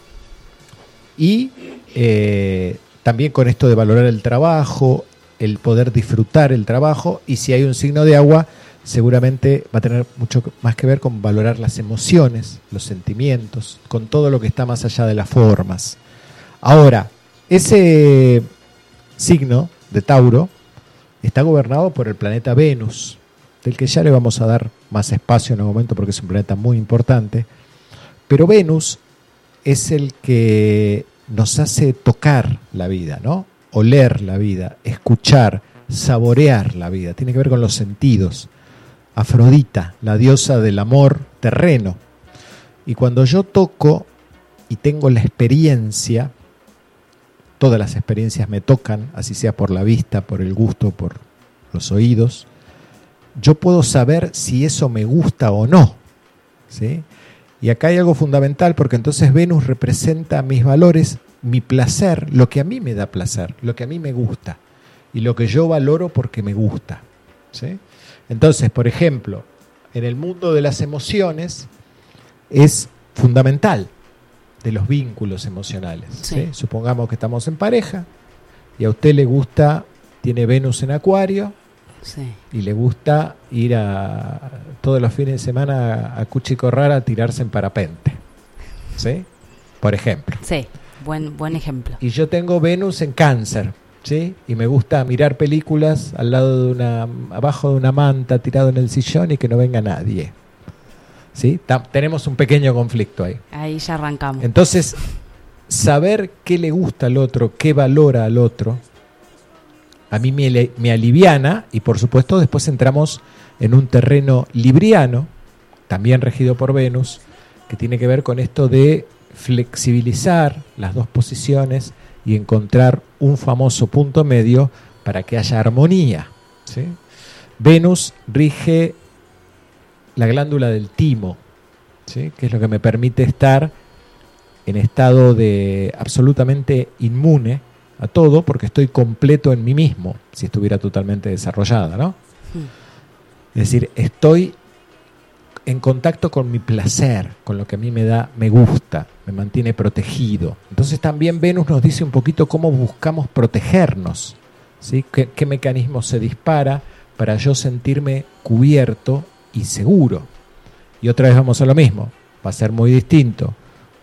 Speaker 1: y eh, también con esto de valorar el trabajo, el poder disfrutar el trabajo y si hay un signo de agua, seguramente va a tener mucho más que ver con valorar las emociones, los sentimientos, con todo lo que está más allá de las formas. Ahora, ese signo de Tauro está gobernado por el planeta Venus, del que ya le vamos a dar más espacio en un momento porque es un planeta muy importante, pero Venus es el que nos hace tocar la vida, ¿no? Oler la vida, escuchar, saborear la vida. Tiene que ver con los sentidos. Afrodita, la diosa del amor terreno. Y cuando yo toco y tengo la experiencia, todas las experiencias me tocan, así sea por la vista, por el gusto, por los oídos, yo puedo saber si eso me gusta o no. ¿sí? Y acá hay algo fundamental porque entonces Venus representa mis valores, mi placer, lo que a mí me da placer, lo que a mí me gusta y lo que yo valoro porque me gusta. ¿sí? Entonces, por ejemplo, en el mundo de las emociones es fundamental de los vínculos emocionales. ¿sí?
Speaker 4: Sí.
Speaker 1: Supongamos que estamos en pareja y a usted le gusta, tiene Venus en Acuario
Speaker 4: Sí.
Speaker 1: y le gusta ir a todos los fines de semana a Cuchicorrara a tirarse en parapente. ¿Sí? Por ejemplo.
Speaker 4: Sí, buen, buen ejemplo.
Speaker 1: Y yo tengo Venus en cáncer, ¿sí? Y me gusta mirar películas al lado de una, abajo de una manta, tirado en el sillón y que no venga nadie. ¿Sí? Ta- tenemos un pequeño conflicto ahí.
Speaker 4: Ahí ya arrancamos.
Speaker 1: Entonces, saber qué le gusta al otro, qué valora al otro, a mí me, me aliviana y por supuesto después entramos en un terreno libriano, también regido por Venus, que tiene que ver con esto de flexibilizar las dos posiciones y encontrar un famoso punto medio para que haya armonía. ¿sí? Venus rige la glándula del timo, ¿sí? que es lo que me permite estar en estado de absolutamente inmune a todo porque estoy completo en mí mismo, si estuviera totalmente desarrollada, ¿no? Es decir, estoy en contacto con mi placer, con lo que a mí me da, me gusta, me mantiene protegido. Entonces también Venus nos dice un poquito cómo buscamos protegernos, ¿sí? ¿Qué, qué mecanismo se dispara para yo sentirme cubierto y seguro? Y otra vez vamos a lo mismo, va a ser muy distinto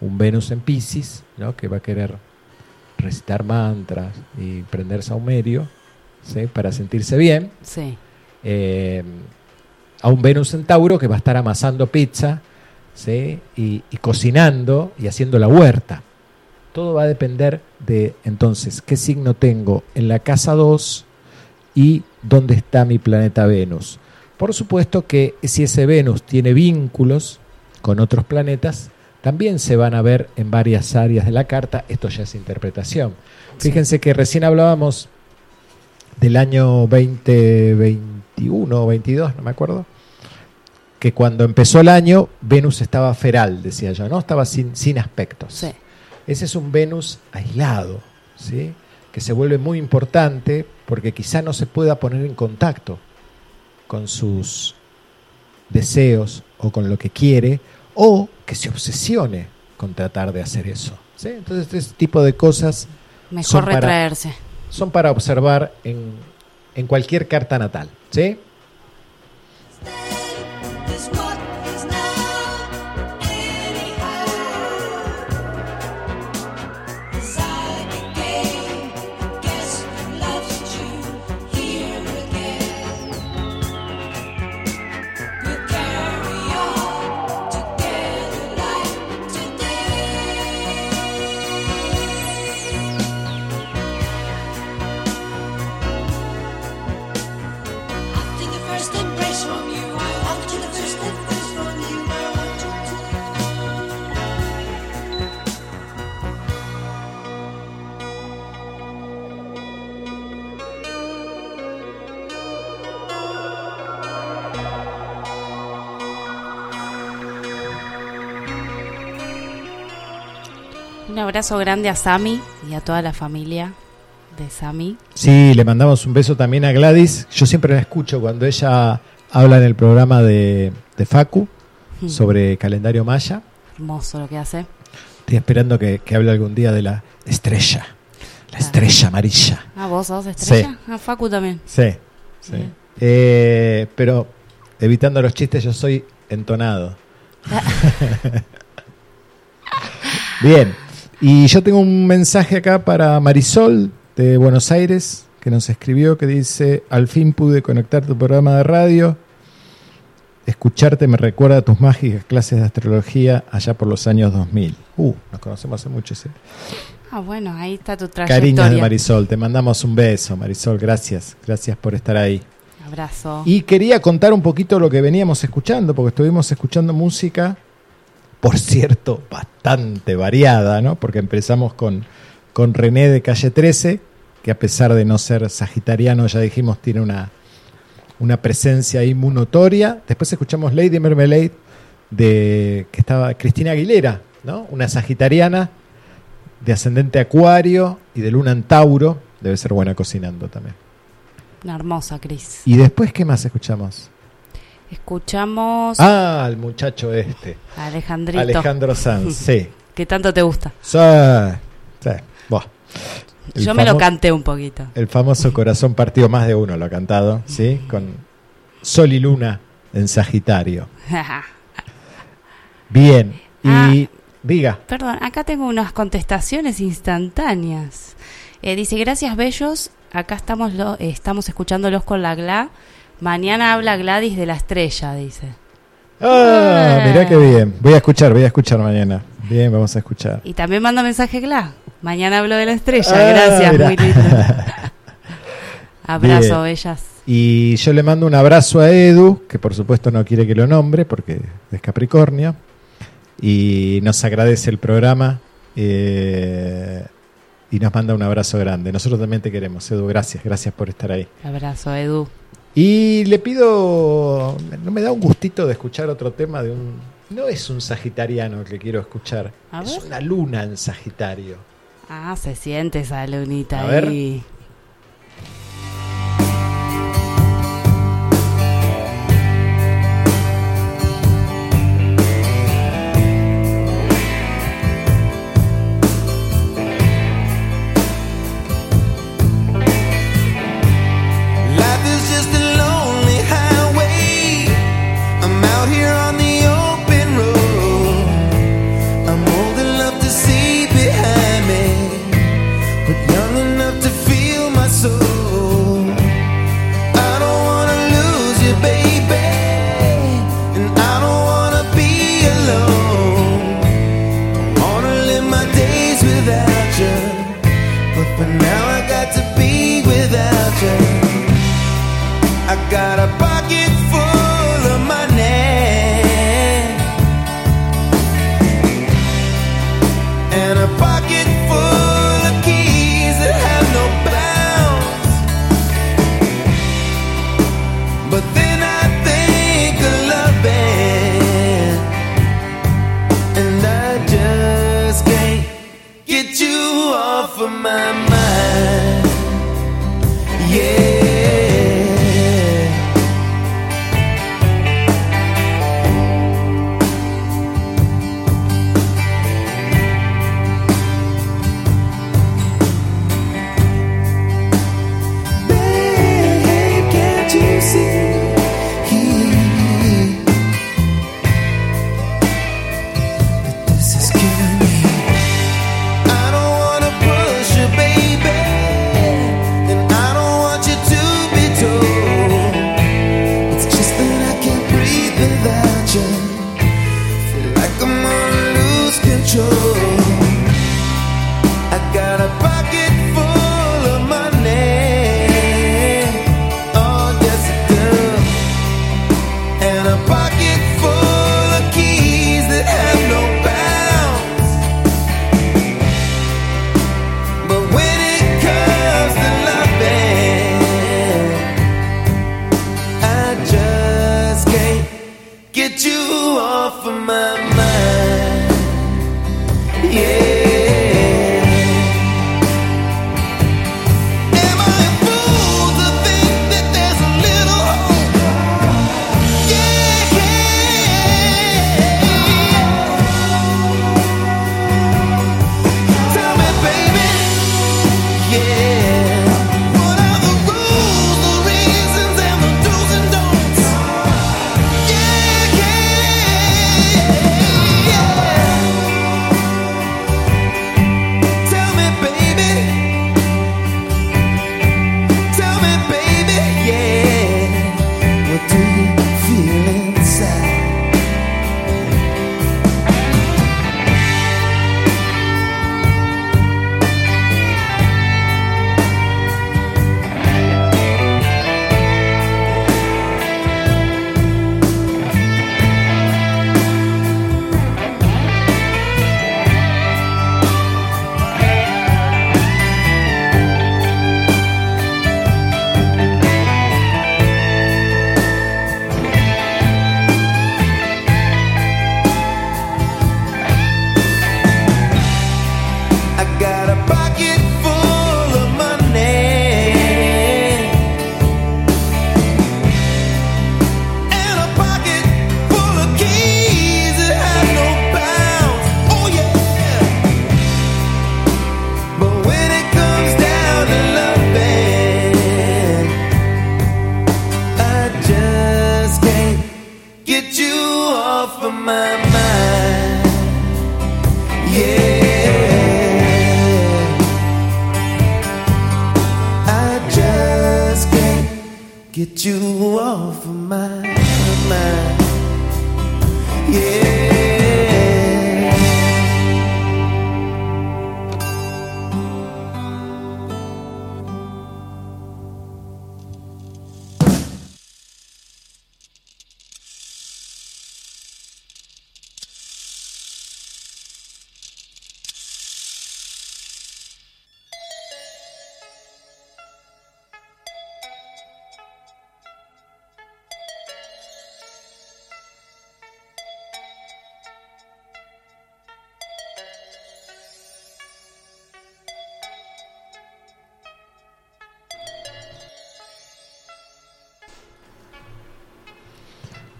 Speaker 1: un Venus en Pisces, ¿no? que va a querer recitar mantras y prender saumerio ¿sí? para sentirse bien,
Speaker 4: Sí.
Speaker 1: eh, a un Venus en Tauro que va a estar amasando pizza ¿sí? y, y cocinando y haciendo la huerta. Todo va a depender de entonces qué signo tengo en la casa 2 y dónde está mi planeta Venus. Por supuesto que si ese Venus tiene vínculos con otros planetas, también se van a ver en varias áreas de la carta. Esto ya es interpretación. Fíjense que recién hablábamos del año 2021 o 22, no me acuerdo, que cuando empezó el año Venus estaba feral, decía yo, ¿no? Estaba sin, sin aspectos.
Speaker 4: Sí.
Speaker 1: Ese es un Venus aislado, ¿sí? que se vuelve muy importante porque quizá no se pueda poner en contacto con sus deseos o con lo que quiere, o que se obsesione con tratar de hacer eso. ¿sí? Entonces, este tipo de cosas
Speaker 4: Mejor
Speaker 1: Son para-
Speaker 4: retraerse.
Speaker 1: son para observar en, en cualquier carta natal. ¿sí?
Speaker 4: Un abrazo grande a Sami y a toda la familia de Sami.
Speaker 1: Sí, le mandamos un beso también a Gladys. Yo siempre la escucho cuando ella habla en el programa de, de Facu
Speaker 4: Mm.
Speaker 1: sobre calendario maya.
Speaker 4: Hermoso lo que hace.
Speaker 1: Estoy esperando que, que hable algún día de la estrella. La estrella amarilla.
Speaker 4: Ah, vos sos estrella. Ah, Facu también.
Speaker 1: Sí, sí. Eh, pero evitando los chistes, yo soy entonado. (laughs) (laughs) Bien. Y yo tengo un mensaje acá para Marisol de Buenos Aires que nos escribió que dice, al fin pude conectar tu programa de radio. Escucharte me recuerda a tus mágicas clases de astrología allá por los años 2000. Uh, nos conocemos hace mucho. ¿sí?
Speaker 4: Ah, bueno, ahí está tu
Speaker 1: Cariños de
Speaker 4: trayectoria.
Speaker 1: Marisol, te mandamos un beso, Marisol, gracias. Gracias por estar ahí.
Speaker 4: Abrazo.
Speaker 1: Y quería contar un poquito lo que veníamos escuchando, porque estuvimos escuchando música, por cierto, bastante variada, ¿no? Porque empezamos con, con René de Calle 13, que a pesar de no ser sagitariano, ya dijimos, tiene una, una presencia ahí muy notoria. Después escuchamos Lady Mermelade, de, que estaba Cristina Aguilera, ¿no? Una sagitariana de ascendente acuario y de luna en Tauro. Debe ser buena cocinando también.
Speaker 4: Una hermosa, Cris.
Speaker 1: ¿Y después qué más escuchamos?
Speaker 4: Escuchamos
Speaker 1: Ah, el muchacho este.
Speaker 4: Alejandrito.
Speaker 1: Alejandro Sanz, (laughs) sí.
Speaker 4: Que tanto te gusta.
Speaker 1: Sí, sí. Buah. El
Speaker 4: Yo me lo canté un poquito.
Speaker 1: El famoso corazón partido, más de uno lo ha cantado, ¿sí? (laughs) Con Sol y Luna en Sagitario. (laughs) Bien, y
Speaker 4: Ah.
Speaker 1: diga.
Speaker 4: Perdón, acá tengo unas contestaciones instantáneas. Eh, dice, gracias bellos, acá estamos, lo, eh, estamos escuchándolos con la GLA. Mañana habla Gladys de la estrella, dice.
Speaker 1: Ah,
Speaker 4: Ah.
Speaker 1: mirá qué bien. Voy a escuchar, voy a escuchar mañana. Bien, vamos a escuchar.
Speaker 4: Y también manda mensaje GLA. Mañana hablo de la estrella,
Speaker 1: Ah,
Speaker 4: gracias,
Speaker 1: mirá.
Speaker 4: muy lindo. (laughs) Abrazo,
Speaker 1: Bien.
Speaker 4: bellas.
Speaker 1: Y yo le mando un abrazo a Edu, que por supuesto no quiere que lo nombre porque es Capricornio. Y nos agradece el programa eh, y nos manda un abrazo grande. Nosotros también te queremos, Edu. Gracias, gracias por estar ahí.
Speaker 4: Abrazo, Edu.
Speaker 1: Y le pido, ¿no me da un gustito de escuchar otro tema de un... No es un sagitariano el que quiero escuchar, es una luna en Sagitario.
Speaker 4: Ah, se siente esa lunita
Speaker 1: A ver.
Speaker 8: get you off of my mind. Yeah.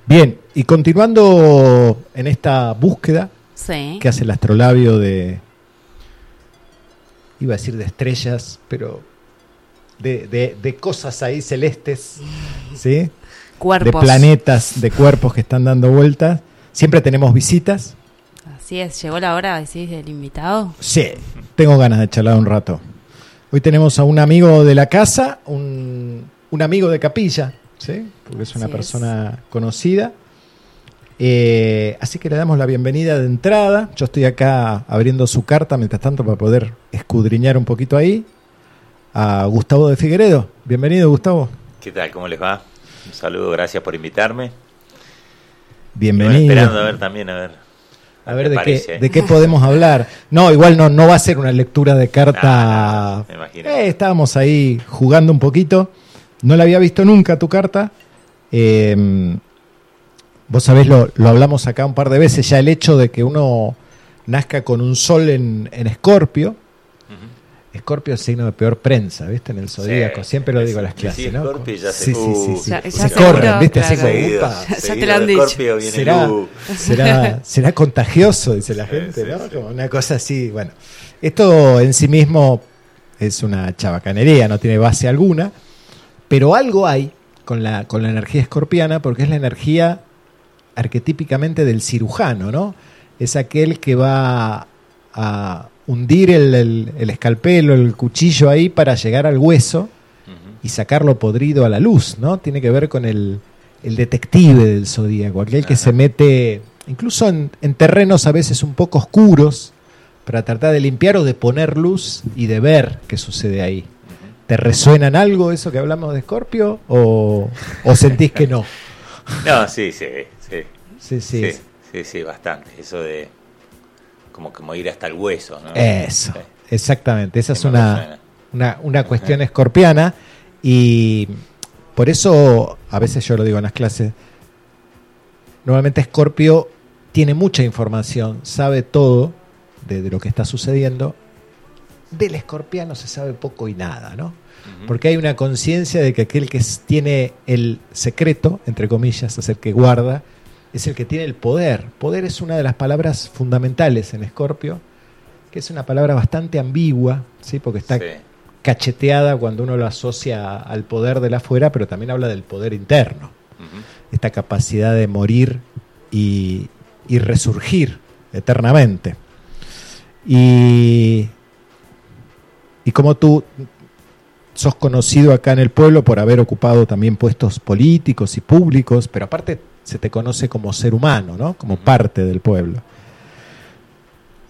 Speaker 1: Bien, y continuando en esta búsqueda
Speaker 4: Sí.
Speaker 1: que hace el astrolabio de, iba a decir de estrellas, pero de, de- de cosas ahí celestes, ¿sí? De
Speaker 4: Cuerpos.
Speaker 1: planetas, de cuerpos que están dando vueltas. Siempre tenemos visitas.
Speaker 4: Así es, llegó la hora, decís, del invitado.
Speaker 1: Sí, tengo ganas de charlar un rato. Hoy tenemos a un amigo de la casa, un, un amigo de capilla, ¿sí? Porque es una
Speaker 4: Así es.
Speaker 1: persona conocida. Eh, así que le damos la bienvenida de entrada. Yo estoy acá abriendo su carta mientras tanto para poder escudriñar un poquito ahí. A Gustavo de Figueredo. Bienvenido, Gustavo.
Speaker 9: ¿Qué tal? ¿Cómo les va? Un saludo, gracias por invitarme.
Speaker 1: Bienvenido.
Speaker 9: esperando a ver también, a ver.
Speaker 1: A ver
Speaker 9: qué
Speaker 1: de qué, de qué podemos hablar. No, igual no, no va a ser una lectura de (laughs) carta.
Speaker 9: No, no, no, me imagino.
Speaker 1: Eh, estábamos ahí jugando un poquito. No la había visto nunca tu carta. Eh, vos sabés, lo, lo hablamos acá un par de veces, ya el hecho de que uno nazca con un sol en, en escorpio. Escorpio es signo de peor prensa, ¿viste? En el zodíaco.
Speaker 9: Sí,
Speaker 1: Siempre lo digo en las clases,
Speaker 9: Sí,
Speaker 1: ¿no?
Speaker 9: Escorpio ya se-
Speaker 1: sí, sí, sí, sí.
Speaker 4: Ya- ya
Speaker 1: se corren, ¿viste? Así
Speaker 4: claro.
Speaker 1: como,
Speaker 9: Seguido,
Speaker 1: upa,
Speaker 4: Ya te lo han dicho.
Speaker 1: Será, será, (laughs) será contagioso, dice la gente,
Speaker 9: sí,
Speaker 1: ¿no?
Speaker 9: sí.
Speaker 1: Como una cosa así. Bueno, esto en sí mismo es una chabacanería, no tiene base alguna, pero algo hay con la, con la energía escorpiana, porque es la energía arquetípicamente del cirujano, ¿no? Es aquel que va a hundir el, el- el escalpelo, el cuchillo ahí para llegar al hueso y sacarlo podrido a la luz, ¿no? Tiene que ver con el, el detective del zodíaco, aquel que se mete incluso en, en terrenos a veces un poco oscuros para tratar de limpiar o de poner luz y de ver qué sucede ahí. ¿Te resuena en algo eso que hablamos de Escorpio o, o sentís que no? (laughs)
Speaker 9: No, sí, sí, sí.
Speaker 1: Sí, sí.
Speaker 9: Sí, sí, sí, bastante. Eso de como, como ir hasta el hueso, ¿no?
Speaker 1: Eso,
Speaker 9: Sí.
Speaker 1: exactamente. Esa es
Speaker 9: Sí,
Speaker 1: una, una, una cuestión escorpiana y por eso a veces yo lo digo en las clases. Normalmente Escorpio tiene mucha información, sabe todo de, de lo que está sucediendo. Del escorpiano se sabe poco y nada, ¿no? Porque hay una conciencia de que aquel que tiene el secreto, entre comillas, es el que guarda, es el que tiene el poder. Poder es una de las palabras fundamentales en Escorpio, que es una palabra bastante ambigua, ¿sí? porque está
Speaker 9: Sí.
Speaker 1: cacheteada cuando uno lo asocia al poder de la afuera, pero también habla del poder interno, esta capacidad de morir y, y resurgir eternamente. Y, y como tú sos conocido acá en el pueblo por haber ocupado también puestos políticos y públicos, pero aparte se te conoce como ser humano, ¿no? Como parte del pueblo.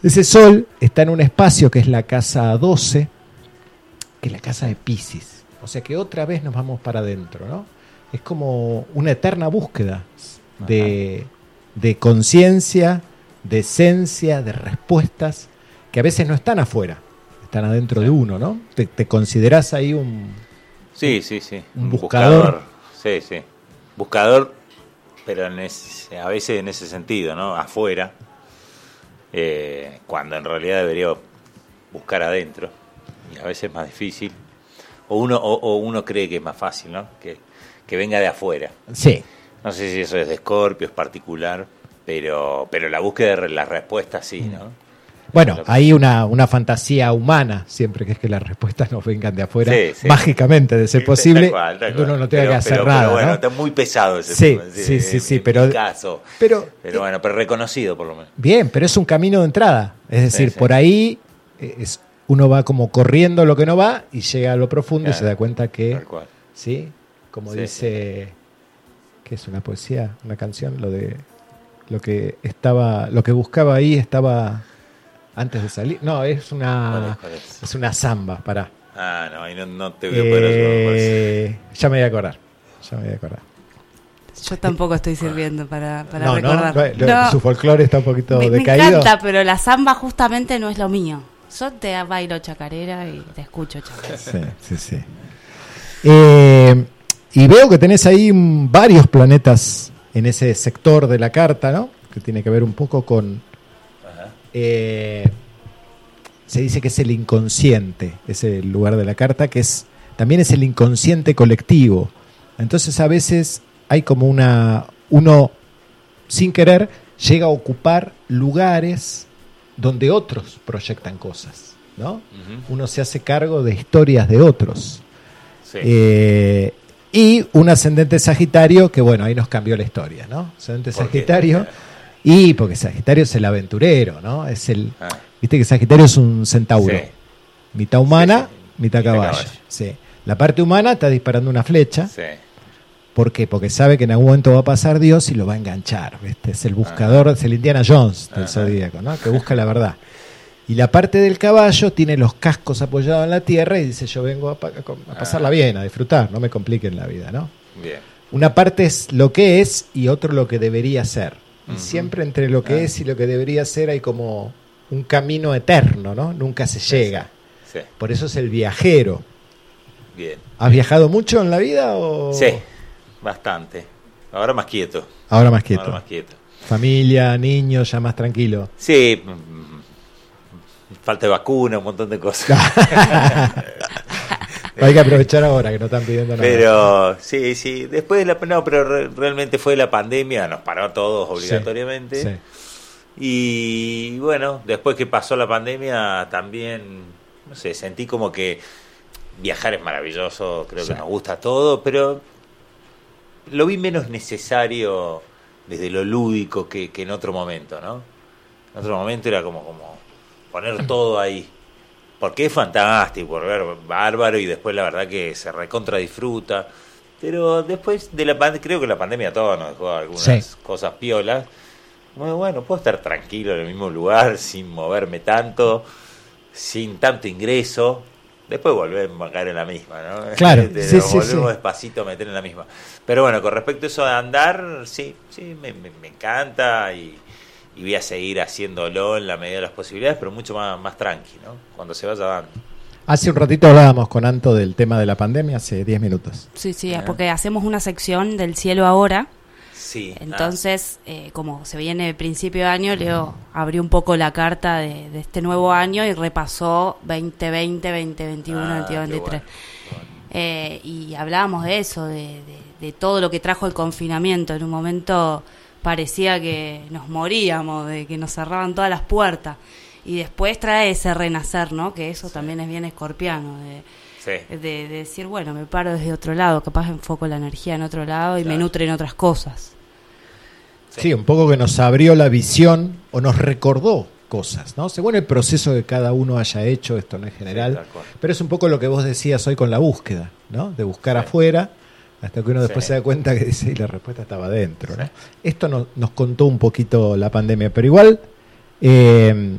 Speaker 1: Ese sol está en un espacio que es la casa 12, que es la casa de Pisces. O sea que otra vez nos vamos para adentro, ¿no? Es como una eterna búsqueda de, de conciencia, de esencia, de respuestas, que a veces no están afuera, están adentro de uno, ¿no? Te, te considerás ahí un...
Speaker 9: Sí, sí, sí.
Speaker 1: Un buscador.
Speaker 9: Sí, sí. Buscador, pero en ese- a veces en ese sentido, ¿no? Afuera. eh, cuando en realidad debería buscar adentro. Y a veces es más difícil. O uno, o, o uno cree que es más fácil, ¿no? Que, que venga de afuera.
Speaker 1: Sí,
Speaker 9: No sé si eso es de Scorpio, es particular, pero, pero la búsqueda de las respuestas sí. ¿no?
Speaker 1: Bueno, hay una, una fantasía humana siempre que es que las respuestas nos vengan de afuera,
Speaker 9: Sí, sí.
Speaker 1: mágicamente, de ser posible,
Speaker 9: tal cual, tal
Speaker 1: que uno
Speaker 9: cual.
Speaker 1: no tenga
Speaker 9: Pero-
Speaker 1: que hacer
Speaker 9: pero-
Speaker 1: nada.
Speaker 9: Pero bueno,
Speaker 1: ¿no?
Speaker 9: está muy pesado ese
Speaker 1: Sí,
Speaker 9: tema,
Speaker 1: sí, sí,
Speaker 9: en-
Speaker 1: sí,
Speaker 9: en
Speaker 1: pero-
Speaker 9: caso.
Speaker 1: pero-
Speaker 9: Pero bueno, pero reconocido por lo menos.
Speaker 1: Bien, pero es un camino de entrada. Es decir, por ahí eh, es, uno va como corriendo lo que no va y llega a lo profundo y se da cuenta que,
Speaker 9: Tal cual.
Speaker 1: ¿sí? Como dice, que es una poesía, una canción, lo de lo que estaba, lo que buscaba ahí estaba antes de salir. No, es
Speaker 9: ¿Cuál
Speaker 1: una,
Speaker 9: es, cuál es?
Speaker 1: es una samba, pará.
Speaker 9: Ah, no, ahí no, no te voy a poder ayudar, me parece.
Speaker 1: Eh, ya me voy a acordar. Ya me voy a acordar.
Speaker 4: Yo tampoco estoy sirviendo para, para
Speaker 1: no,
Speaker 4: recordar.
Speaker 1: no, lo-
Speaker 4: No,
Speaker 1: su folclore está un poquito
Speaker 4: me, me
Speaker 1: decaído.
Speaker 4: encanta, pero la samba justamente no es lo mío. Yo te bailo chacarera y te escucho chacarera.
Speaker 1: Sí, sí, sí. Eh, y veo que tenés ahí varios planetas en ese sector de la carta, ¿no? Que tiene que ver un poco con... eh, se dice que es el inconsciente, ese lugar de la carta, que es también es el inconsciente colectivo. Entonces a veces hay como una... Uno, sin querer, llega a ocupar lugares donde otros proyectan cosas, ¿no? Uno se hace cargo de historias de otros.
Speaker 9: Sí.
Speaker 1: Eh, y un ascendente Sagitario, que bueno, ahí nos cambió la historia, ¿no? Ascendente
Speaker 9: ¿Por qué?
Speaker 1: Y porque Sagitario es el aventurero, ¿no? Es el.
Speaker 9: Ah,
Speaker 1: Viste que Sagitario es un centauro.
Speaker 9: Sí.
Speaker 1: Mitad humana,
Speaker 9: Sí, sí.
Speaker 1: mitad caballo.
Speaker 9: caballo.
Speaker 1: Sí. La parte humana está disparando una flecha.
Speaker 9: sí.
Speaker 1: ¿Por qué? Porque sabe que en algún momento va a pasar Dios y lo va a enganchar. ¿viste? Es el buscador, es el Indiana Jones del zodíaco, ¿no? Que busca la verdad. Y la parte del caballo tiene los cascos apoyados en la tierra y dice: Yo vengo a, pa- a pasarla bien, a disfrutar, no me compliquen la vida, ¿no?
Speaker 9: Bien.
Speaker 1: Una parte es lo que es y otro lo que debería ser. Y siempre entre lo que
Speaker 9: Ah.
Speaker 1: es y lo que debería ser hay como un camino eterno, ¿no? Nunca se llega.
Speaker 9: Sí.
Speaker 1: Por eso es el viajero.
Speaker 9: Bien.
Speaker 1: ¿Has viajado mucho en la vida o...?
Speaker 9: Sí, bastante. Ahora más quieto.
Speaker 1: Ahora más quieto.
Speaker 9: Ahora más quieto.
Speaker 1: Familia, niños, ya más tranquilo.
Speaker 9: Sí, mm, falta de vacuna, un montón de cosas. (laughs)
Speaker 1: Hay que aprovechar ahora que no están pidiendo nada.
Speaker 9: Pero sí, sí, después de la no, pero re- realmente fue la pandemia, nos paró a todos obligatoriamente.
Speaker 1: Sí.
Speaker 9: Y bueno, después que pasó la pandemia también, no sé, sentí como que viajar es maravilloso, creo
Speaker 1: Sí.
Speaker 9: que nos gusta todo, pero lo vi menos necesario desde lo lúdico que, que en otro momento, ¿no? En otro momento era como, como poner todo ahí. Porque es fantástico, por ver bárbaro y después la verdad que se recontra disfruta. Pero después de la pandemia, creo que la pandemia a todos nos dejó algunas
Speaker 1: Sí.
Speaker 9: cosas piolas. Bueno, bueno, puedo estar tranquilo en el mismo lugar, (laughs) sin moverme tanto, sin tanto ingreso. Después volvemos a caer en la misma, ¿no? (laughs)
Speaker 1: Claro, sí, sí,
Speaker 9: volvemos despacito a meter en la misma. Pero bueno, con respecto a eso de andar, sí, sí, me, me- me encanta y, y voy a seguir haciéndolo en la medida de las posibilidades, pero mucho más, más tranqui, ¿no? Cuando se vaya dando.
Speaker 1: Hace un ratito hablábamos con Anto del tema de la pandemia, hace 10 minutos.
Speaker 4: Sí, sí,
Speaker 9: Ah.
Speaker 4: porque hacemos una sección del cielo ahora.
Speaker 9: Sí. ah,
Speaker 4: Entonces, eh, como se viene principio de año, Leo abrió un poco la carta de, de este nuevo año y repasó 2020, 2021,
Speaker 9: Ah, qué
Speaker 4: 2023.
Speaker 9: bueno, qué bueno.
Speaker 4: Eh, y hablábamos de eso, de, de- de todo lo que trajo el confinamiento. En un momento parecía que nos moríamos, de que nos cerraban todas las puertas. Y después trae ese renacer, ¿no? Que eso también es bien escorpiano, de,
Speaker 9: Sí.
Speaker 4: de, de decir, bueno, me paro desde otro lado, capaz enfoco la energía en otro lado y me
Speaker 9: Claro.
Speaker 4: nutre en otras cosas.
Speaker 1: Sí. un poco que nos abrió la visión o nos recordó cosas, ¿no? Según el proceso que cada uno haya hecho, esto no es general, pero es un poco lo que vos decías hoy con la búsqueda, ¿no? De buscar
Speaker 9: Sí.
Speaker 1: afuera hasta que uno después
Speaker 9: Sí.
Speaker 1: se da cuenta que dice, y la respuesta estaba adentro, ¿no?
Speaker 9: Sí.
Speaker 1: Esto no- nos contó un poquito la pandemia, pero igual, eh,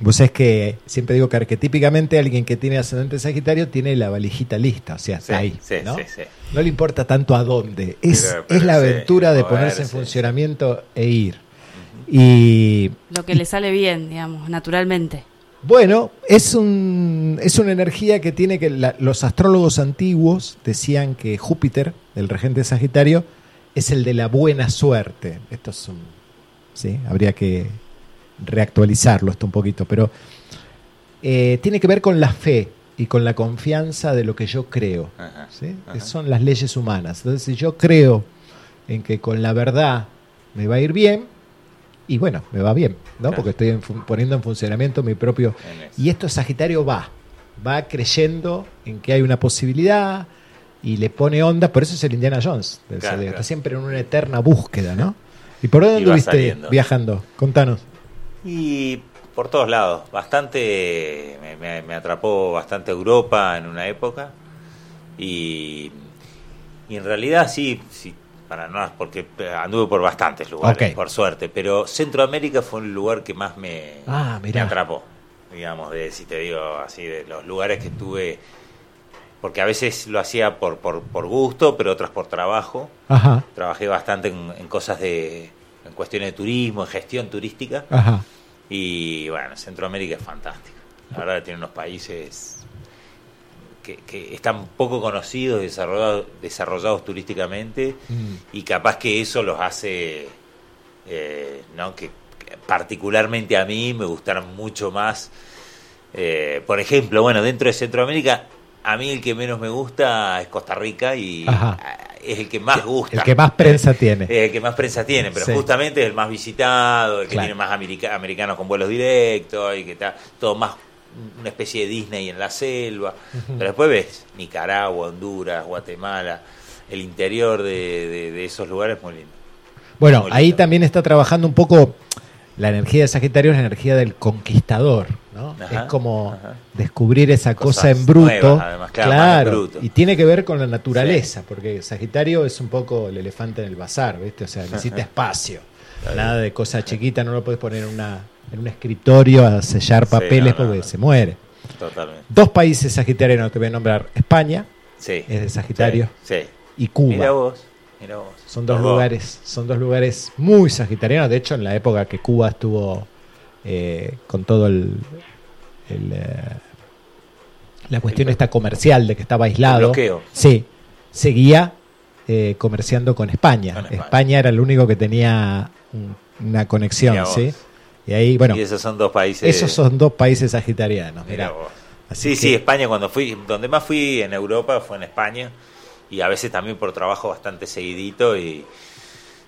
Speaker 1: vos sabés que siempre digo que arquetípicamente alguien que tiene ascendente sagitario tiene la valijita lista, o sea,
Speaker 9: Sí,
Speaker 1: está ahí,
Speaker 9: sí,
Speaker 1: ¿no?
Speaker 9: sí, sí.
Speaker 1: No le importa tanto a dónde. Es,
Speaker 9: Pero- pero
Speaker 1: es la
Speaker 9: sí,
Speaker 1: aventura de ponerse en
Speaker 9: sí.
Speaker 1: funcionamiento e ir. Y
Speaker 4: Lo que le sale bien, digamos, naturalmente.
Speaker 1: Bueno, es, un, es una energía que tiene que la- los astrólogos antiguos decían que Júpiter, el regente de Sagitario, es el de la buena suerte. Esto es un. Sí, habría que reactualizarlo esto un poquito, pero eh, tiene que ver con la fe y con la confianza de lo que yo creo.
Speaker 9: Ajá,
Speaker 1: ¿sí?
Speaker 9: ajá.
Speaker 1: Son las leyes humanas. Entonces, si yo creo en que con la verdad me va a ir bien, y bueno, me va bien, ¿no?
Speaker 9: Claro.
Speaker 1: Porque estoy en poniendo en funcionamiento mi propio... Y esto Sagitario va, va creyendo en que hay una posibilidad y le pone onda, por eso es el Indiana Jones del
Speaker 9: Claro,
Speaker 1: Zodíaco,
Speaker 9: claro.
Speaker 1: está siempre en una eterna búsqueda, ¿no? ¿Y por dónde
Speaker 9: saliendo.
Speaker 1: viajando? Contanos.
Speaker 9: Y por todos lados, bastante, me, me- me atrapó bastante Europa en una época y, y en realidad sí, sí, para no, porque anduve por bastantes lugares, por suerte, pero Centroamérica fue el lugar que más me,
Speaker 1: Ah,
Speaker 9: me atrapó, digamos, de, si te digo así, de los lugares que estuve, porque a veces lo hacía por, por, por gusto, pero otras por trabajo.
Speaker 1: Ajá,
Speaker 9: Trabajé bastante en, en cosas de, en cuestiones de turismo, en gestión turística.
Speaker 1: ajá.
Speaker 9: Y bueno, Centroamérica es fantástico. La verdad tiene unos países que, que están poco conocidos, desarrollados, desarrollados turísticamente,
Speaker 1: Mm.
Speaker 9: y capaz que eso los hace, eh, ¿no? que, particularmente a mí me gustaron mucho más. eh, por ejemplo, bueno, dentro de Centroamérica, a mí el que menos me gusta es Costa Rica y
Speaker 1: Ajá.
Speaker 9: es el que más gusta.
Speaker 1: El que más prensa (laughs) tiene.
Speaker 9: Es el que más prensa tiene, pero
Speaker 1: Sí.
Speaker 9: justamente es el más visitado, el que
Speaker 1: Claro.
Speaker 9: tiene más america- americanos con vuelos directos y que está todo más una especie de Disney en la selva. Pero después ves Nicaragua, Honduras, Guatemala, el interior de, de- de esos lugares muy lindo.
Speaker 1: Bueno,
Speaker 9: Muy
Speaker 1: ahí también está trabajando un poco la energía de Sagitario, es la energía del conquistador, ¿no?
Speaker 9: Ajá,
Speaker 1: es como
Speaker 9: ajá.
Speaker 1: descubrir esa
Speaker 9: Cosas
Speaker 1: cosa en bruto.
Speaker 9: nuevas, además, claro, bruto.
Speaker 1: y tiene que ver con la naturaleza, porque Sagitario es un poco el elefante en el bazar, ¿viste? O sea, necesita (laughs) espacio. Nada de cosa chiquita, no lo puedes poner en, una, en un escritorio a sellar papeles
Speaker 9: no, no,
Speaker 1: porque
Speaker 9: no.
Speaker 1: se muere.
Speaker 9: Totalmente.
Speaker 1: Dos países sagitarianos te voy a nombrar, España
Speaker 9: Sí.
Speaker 1: es de Sagitario
Speaker 9: Sí. sí.
Speaker 1: y Cuba.
Speaker 9: Mira vos, mira vos.
Speaker 1: Son dos lugares, son dos lugares muy sagitarianos. De hecho, en la época que Cuba estuvo eh, con todo el, el, eh, la cuestión
Speaker 9: El-
Speaker 1: esta comercial de que estaba aislado,
Speaker 9: bloqueo.
Speaker 1: sí, seguía eh, comerciando con España.
Speaker 9: Con
Speaker 1: España.
Speaker 9: España.
Speaker 1: era el único que tenía un- una conexión, sí. Y ahí, bueno,
Speaker 9: y esos son dos países.
Speaker 1: esos son dos países sagitarianos.
Speaker 9: Mirá
Speaker 1: Mirá.
Speaker 9: vos.
Speaker 1: Así
Speaker 9: Sí,
Speaker 1: que-
Speaker 9: sí, España cuando fui, donde más fui en Europa fue en España y a veces también por trabajo bastante seguidito y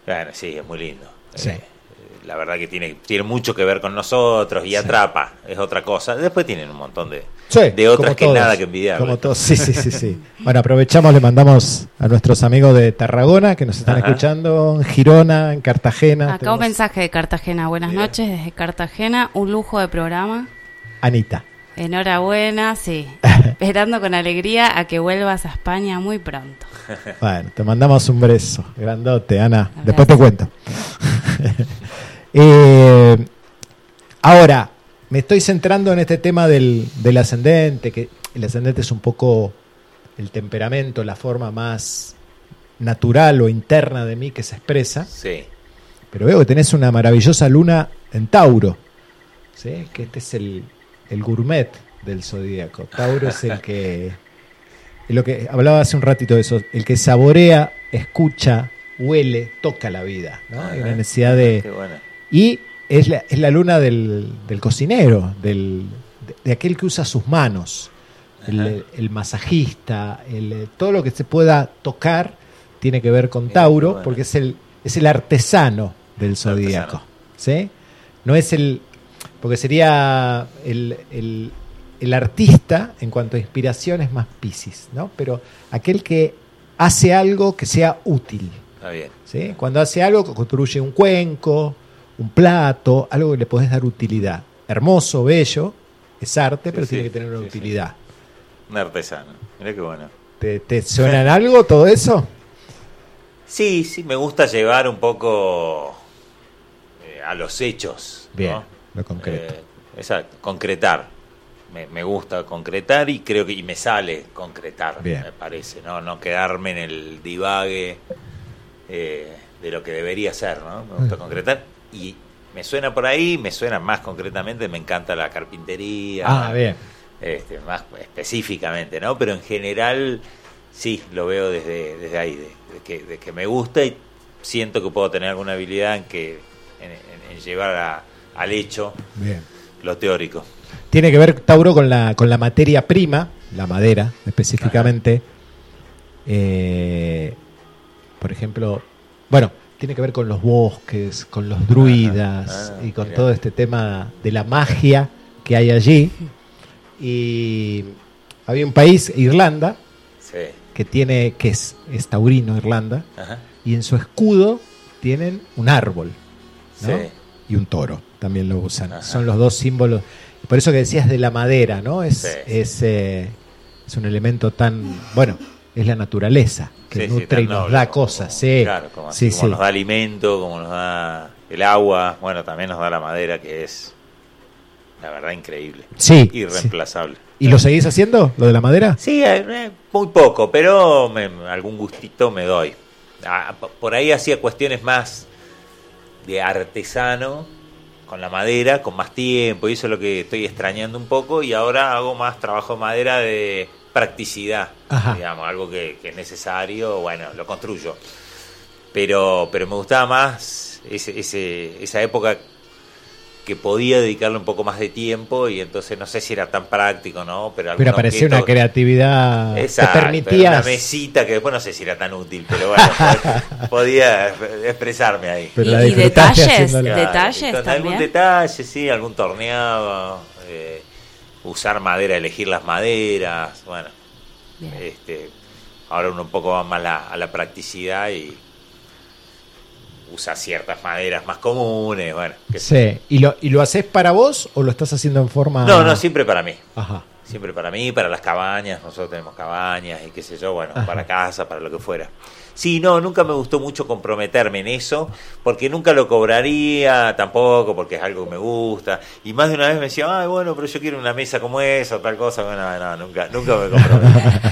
Speaker 9: bueno, sí, es muy lindo.
Speaker 1: Sí.
Speaker 9: Eh, la verdad que tiene, tiene mucho que ver con nosotros y atrapa, es otra cosa. Después tienen un montón de,
Speaker 1: Sí,
Speaker 9: de otras
Speaker 1: como
Speaker 9: que
Speaker 1: todos,
Speaker 9: nada que envidiar.
Speaker 1: Como todos, sí, sí, sí, sí. Bueno, aprovechamos, le mandamos a nuestros amigos de Tarragona que nos están
Speaker 9: Ajá.
Speaker 1: escuchando, en Girona, en Cartagena.
Speaker 4: Acá un mensaje de Cartagena. Buenas
Speaker 9: Mira.
Speaker 4: noches desde Cartagena. Un lujo de programa.
Speaker 1: Anita.
Speaker 4: Enhorabuena, sí. (laughs) Esperando con alegría a que vuelvas a España muy pronto. (laughs)
Speaker 1: Bueno, te mandamos un beso grandote, Ana. Después te cuento. (laughs) Eh, ahora, me estoy centrando en este tema del, del ascendente, que el ascendente es un poco el temperamento, la forma más natural o interna de mí que se expresa.
Speaker 9: Sí,
Speaker 1: Pero veo que tenés una maravillosa luna en Tauro. ¿sí? Que este es el, el gourmet del zodíaco. Tauro es el que. es lo que hablaba hace un ratito de eso. El que saborea, escucha, huele, toca la vida. ¿no? Hay una
Speaker 9: Ajá.
Speaker 1: necesidad de.
Speaker 9: qué bueno.
Speaker 1: Y es la, es la luna del, del cocinero, del, de, de aquel que usa sus manos, el, masajista, el, eh, todo lo que se pueda tocar tiene que ver con Tauro,
Speaker 9: bueno.
Speaker 1: porque es el, es el artesano del zodíaco. ¿sí? No es el. Porque sería el, el- el artista en cuanto a inspiración es más Piscis, ¿no? Pero aquel que hace algo que sea útil.
Speaker 9: Está bien.
Speaker 1: ¿sí? Cuando hace algo, construye un cuenco, un plato, algo que le podés dar utilidad. Hermoso, bello, es arte,
Speaker 9: Sí,
Speaker 1: pero
Speaker 9: sí,
Speaker 1: tiene que tener una
Speaker 9: sí,
Speaker 1: utilidad.
Speaker 9: Un artesano. Mira qué bueno.
Speaker 1: ¿Te, te suena en algo todo eso?
Speaker 9: Sí, sí, me gusta llevar un poco eh, a los hechos.
Speaker 1: Bien,
Speaker 9: ¿no?
Speaker 1: lo concreto.
Speaker 9: Eh, exacto, concretar. Me, me gusta concretar y creo que y me sale concretar,
Speaker 1: Bien.
Speaker 9: me parece, ¿no? No quedarme en el divague eh, de lo que debería ser, ¿no? Me gusta concretar y me suena por ahí, me suena más concretamente, me encanta la carpintería.
Speaker 1: Ah, bien.
Speaker 9: este, más específicamente, ¿no? Pero en general sí, lo veo desde, desde ahí, de, de que, de que me gusta y siento que puedo tener alguna habilidad en que en, en- en llevar a- al hecho
Speaker 1: Bien.
Speaker 9: lo teórico.
Speaker 1: Tiene que ver, Tauro, con la, con la materia prima, la madera específicamente. Eh, por ejemplo, bueno, tiene que ver con los bosques, con los druidas
Speaker 9: Ah,
Speaker 1: y con
Speaker 9: mira.
Speaker 1: todo este tema de la magia que hay allí. Y había un país, Irlanda,
Speaker 9: Sí.
Speaker 1: que tiene, que es, es taurino, Irlanda,
Speaker 9: Ajá.
Speaker 1: y en su escudo tienen un árbol ¿no?
Speaker 9: Sí.
Speaker 1: y un toro, también lo usan.
Speaker 9: Ajá.
Speaker 1: Son los dos símbolos. Por eso que decías de la madera, ¿no? Es,
Speaker 9: Sí.
Speaker 1: es, eh, es un elemento tan, bueno, es la naturaleza que
Speaker 9: Sí,
Speaker 1: nutre y nos
Speaker 9: noble
Speaker 1: da cosas,
Speaker 9: como-
Speaker 1: sí.
Speaker 9: Claro, como, así, nos da alimento, como nos da el agua, bueno, también nos da la madera que es, la verdad, increíble.
Speaker 1: Sí,
Speaker 9: Irreemplazable.
Speaker 1: ¿Y lo seguís haciendo, lo de la madera?
Speaker 9: Sí, eh, eh, muy poco, pero me- algún gustito me doy. Ah, por ahí hacía cuestiones más de artesano con la madera, con más tiempo, y eso es lo que estoy extrañando un poco, y ahora hago más trabajo de madera de practicidad,
Speaker 1: Ajá.
Speaker 9: digamos, algo que, que es necesario, bueno, lo construyo. Pero, pero me gustaba más ese, ese- esa época que podía dedicarle un poco más de tiempo y entonces no sé si era tan práctico, ¿no? Pero,
Speaker 1: Pero parecía una creatividad.
Speaker 9: Exacto,
Speaker 1: te
Speaker 9: era
Speaker 1: permitías.
Speaker 9: una mesita que después no sé si era tan útil, pero bueno, (laughs) pod- podía expresarme ahí.
Speaker 1: Pero
Speaker 4: Y- detalles, detalles
Speaker 9: con algún detalle, sí, algún torneado, usar madera, elegir las maderas, bueno,
Speaker 4: Bien.
Speaker 9: este, ahora uno un poco va más la- a la practicidad y usa ciertas maderas más comunes, bueno.
Speaker 1: Sí. ¿Y lo, ¿Y lo haces para vos o lo estás haciendo en forma.?
Speaker 9: No, no, siempre para mí.
Speaker 1: Ajá.
Speaker 9: Siempre para mí, para las cabañas, nosotros tenemos cabañas y qué sé yo, bueno,
Speaker 1: Ajá.
Speaker 9: para casa, para lo que fuera. Sí, no, nunca me gustó mucho comprometerme en eso, porque nunca lo cobraría tampoco, porque es algo que me gusta. Y más de una vez me decía, ay, bueno, pero yo quiero una mesa como esa tal cosa. Bueno, no, nunca, nunca me comprometí.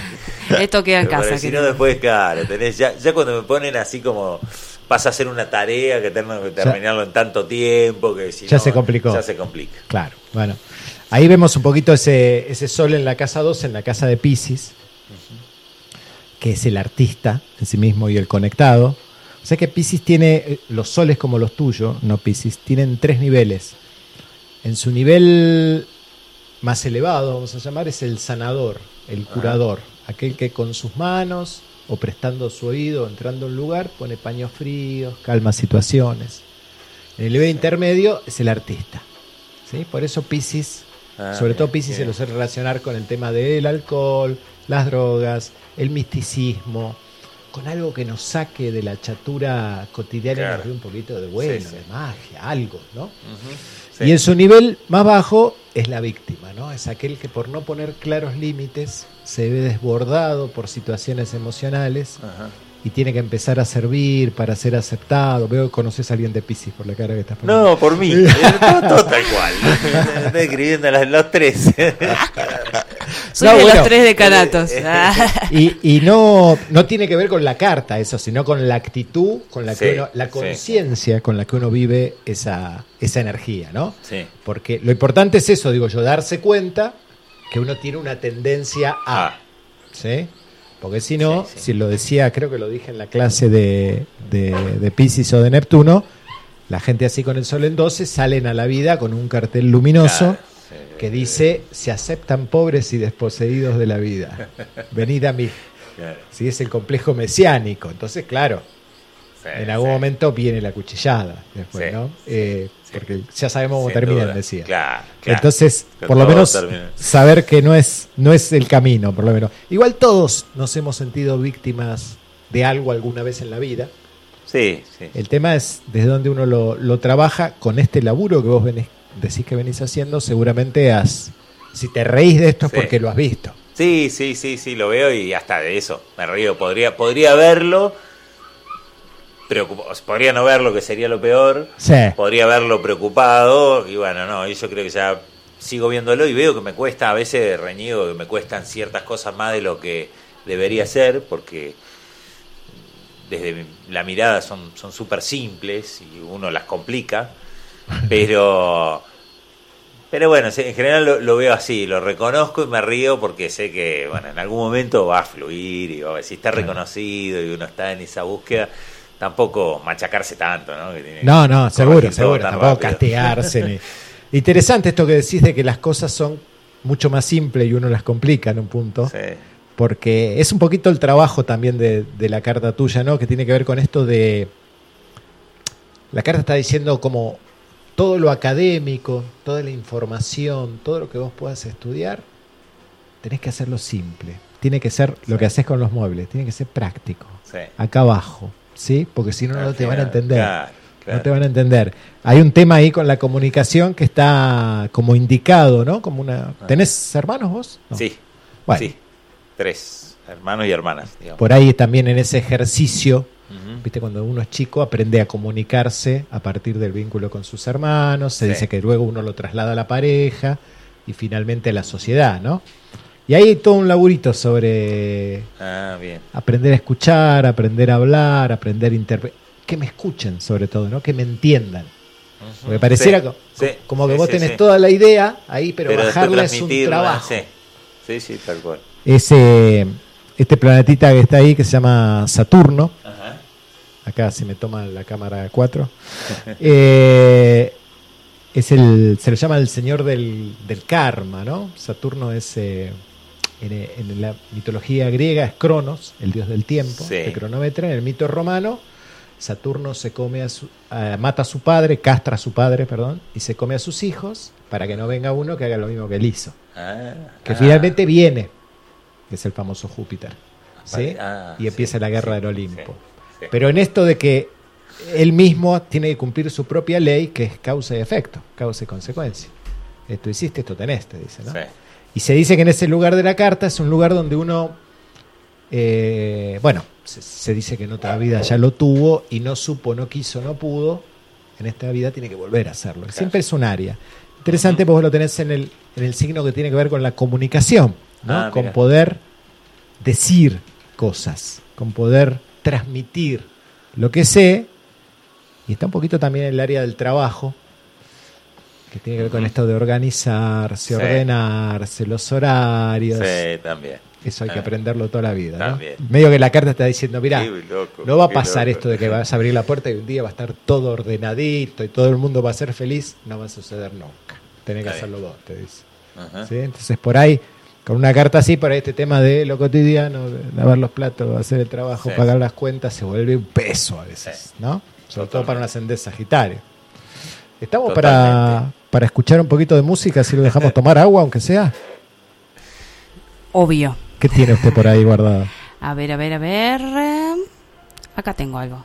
Speaker 9: (laughs)
Speaker 4: Esto queda en casa.
Speaker 9: si no, después, claro, tenés, ya, ya cuando me ponen así como pasa a ser una tarea que tengo que terminarlo en tanto tiempo que si
Speaker 1: Ya
Speaker 9: no,
Speaker 1: se complicó.
Speaker 9: Ya se complica.
Speaker 1: Claro, bueno. Ahí vemos un poquito ese, ese sol en la casa 2, en la casa de Pisces, que es el artista en sí mismo y el conectado. O sea que Pisces tiene, los soles como los tuyos, no Pisces, tienen tres niveles. En su nivel más elevado, vamos a llamar, es el sanador, el curador, aquel que con sus manos o prestando su oído, entrando a un lugar, pone paños fríos, calma situaciones. En el nivel intermedio es el artista. ¿sí? Por eso Pisces,
Speaker 9: Ah,
Speaker 1: sobre todo Pisces se lo suele relacionar con el tema del alcohol, las drogas, el misticismo, con algo que nos saque de la chatura cotidiana y
Speaker 9: Claro.
Speaker 1: nos dé un poquito de bueno,
Speaker 9: Sí, sí.
Speaker 1: de magia, algo, ¿no?
Speaker 9: Sí.
Speaker 1: Y en su nivel más bajo es la víctima, ¿no? Es aquel que por no poner claros límites se ve desbordado por situaciones emocionales
Speaker 9: Ajá.
Speaker 1: Y tiene que empezar a servir para ser aceptado. Veo que conoces a alguien de Pisces por la cara que estás poniendo.
Speaker 9: No, por mí. (laughs) Eh, todo, todo tal cual. Estoy escribiendo los, los tres. (laughs)
Speaker 4: Soy
Speaker 1: No,
Speaker 4: de
Speaker 1: bueno.
Speaker 4: los tres decanatos. Ah.
Speaker 1: Y, y no, no tiene que ver con la carta eso, sino con la actitud, con la que
Speaker 9: Sí,
Speaker 1: uno- la
Speaker 9: sí.
Speaker 1: conciencia con la que uno vive esa, esa energía, ¿no?
Speaker 9: Sí.
Speaker 1: Porque lo importante es eso, digo yo, darse cuenta que uno tiene una tendencia a.
Speaker 9: Ah.
Speaker 1: ¿Sí? Porque si no,
Speaker 9: Sí, sí.
Speaker 1: si lo decía, creo que lo dije en la clase de, de, de Pisces o de Neptuno, la gente así con el sol en 12 salen a la vida con un cartel luminoso
Speaker 9: Claro,
Speaker 1: que dice, se aceptan pobres y desposeídos de la vida. Venid a mí.
Speaker 9: Claro.
Speaker 1: Sí, es el complejo mesiánico. Entonces, claro,
Speaker 9: Sí,
Speaker 1: en algún
Speaker 9: sí.
Speaker 1: momento viene la cuchillada después, ¿no? Eh. Porque ya sabemos cómo terminan, decía.
Speaker 9: Claro, claro.
Speaker 1: Entonces, por lo menos
Speaker 9: termina-
Speaker 1: saber que no es, no es el camino, por lo menos. Igual todos nos hemos sentido víctimas de algo alguna vez en la vida.
Speaker 9: Sí, sí.
Speaker 1: El tema es desde dónde uno lo, lo trabaja con este laburo que vos venís, decís que venís haciendo, seguramente has, si te reís de esto es
Speaker 9: Sí.
Speaker 1: porque lo has visto.
Speaker 9: Sí, sí, sí, sí, lo veo y hasta de eso me río. Podría, podría verlo, podría no verlo, que sería lo peor.
Speaker 1: Sí.
Speaker 9: Podría verlo preocupado y bueno, no, y yo creo que ya sigo viéndolo y veo que me cuesta, a veces reñigo que me cuestan ciertas cosas más de lo que debería ser, porque desde la mirada son son súper simples y uno las complica, (laughs) pero pero bueno, en general lo, lo veo así, lo reconozco y me río porque sé que bueno, en algún momento va a fluir y va- si está reconocido y uno está en esa búsqueda, tampoco machacarse tanto, ¿no? Que tiene
Speaker 1: No,
Speaker 9: que
Speaker 1: no, seguro, seguro. Tampoco
Speaker 9: rápido.
Speaker 1: ni- (laughs) Interesante esto que decís de que las cosas son mucho más simples y uno las complica en un punto.
Speaker 9: Sí.
Speaker 1: Porque es un poquito el trabajo también de, de la carta tuya, ¿no? Que tiene que ver con esto de... La carta está diciendo como todo lo académico, toda la información, todo lo que vos puedas estudiar, tenés que hacerlo simple. Tiene que ser lo que haces con los muebles, tiene que ser práctico.
Speaker 9: Sí.
Speaker 1: Acá abajo, ¿sí? Porque si no, no te van a entender.
Speaker 9: Claro, claro.
Speaker 1: No te van a entender. Hay un tema ahí con la comunicación que está como indicado, ¿no? Como una. ¿Tenés hermanos vos? No.
Speaker 9: Ah. Sí,
Speaker 1: Bueno,
Speaker 9: sí. Tres hermanos y hermanas, digamos.
Speaker 1: por ahí también en ese ejercicio, viste, cuando uno es chico aprende a comunicarse a partir del vínculo con sus hermanos. Se
Speaker 9: Sí.
Speaker 1: dice que luego uno lo traslada a la pareja y finalmente a la sociedad, ¿no? Y ahí hay todo un laburito sobre
Speaker 9: Ah, bien.
Speaker 1: aprender a escuchar, aprender a hablar, aprender a interpretar. Que me escuchen, sobre todo, ¿no? Que me entiendan. Porque pareciera
Speaker 9: Sí,
Speaker 1: co-
Speaker 9: sí,
Speaker 1: como que
Speaker 9: sí,
Speaker 1: vos tenés toda la idea ahí, pero,
Speaker 9: después
Speaker 1: bajarla es un trabajo.
Speaker 9: Sí. sí, tal cual.
Speaker 1: Ese, este planetita que está ahí, que se llama Saturno,
Speaker 9: Ajá.
Speaker 1: acá si me toma la cámara 4, (laughs) eh, es el, se le llama el señor del, del karma, ¿no? Saturno es, eh, en, en la mitología griega, es Cronos, el dios del tiempo,
Speaker 9: Sí.
Speaker 1: que cronometra. En el mito romano, Saturno se come a su, a- mata a su padre, castra a su padre, perdón, y se come a sus hijos para que no venga uno que haga lo mismo que él hizo.
Speaker 9: Ah,
Speaker 1: Que
Speaker 9: ah.
Speaker 1: finalmente viene, que es el famoso Júpiter. ¿sí?
Speaker 9: Ah,
Speaker 1: y empieza
Speaker 9: sí,
Speaker 1: la guerra
Speaker 9: sí,
Speaker 1: del Olimpo. Pero en esto de que él mismo tiene que cumplir su propia ley, que es causa y efecto, causa y consecuencia. Esto hiciste, esto tenés, te dice, ¿no? Y se dice que en ese lugar de la carta es un lugar donde uno, eh, bueno, se, se dice que en otra vida ya lo tuvo y no supo, no quiso, no pudo. En esta vida tiene que volver a hacerlo. Siempre es un área. Interesante, porque vos lo tenés en el, en el signo que tiene que ver con la comunicación, ¿no?
Speaker 9: Ah,
Speaker 1: con poder decir cosas, con poder transmitir lo que sé. Y está un poquito también en el área del trabajo, tiene que ver con esto de organizarse, ordenarse, los horarios.
Speaker 9: Sí, también.
Speaker 1: Eso hay que aprenderlo toda la vida.
Speaker 9: También.
Speaker 1: Medio que la carta está diciendo, mira, no va a pasar esto de que vas a abrir la puerta y un día va a estar todo ordenadito y todo el mundo va a ser feliz. No va a suceder nunca. Tenés que hacerlo vos, te dice. Entonces por ahí, con una carta así, para este tema de lo cotidiano, de lavar los platos, hacer el trabajo, pagar las cuentas, se vuelve un peso a veces, ¿no? Sobre todo para un ascendente Sagitario. Estamos
Speaker 9: Totalmente.
Speaker 1: para para escuchar un poquito de música si lo dejamos (laughs) tomar agua, aunque sea?
Speaker 3: Obvio.
Speaker 1: ¿Qué tiene usted por ahí guardado?
Speaker 3: A ver, a ver, a ver. Acá tengo algo.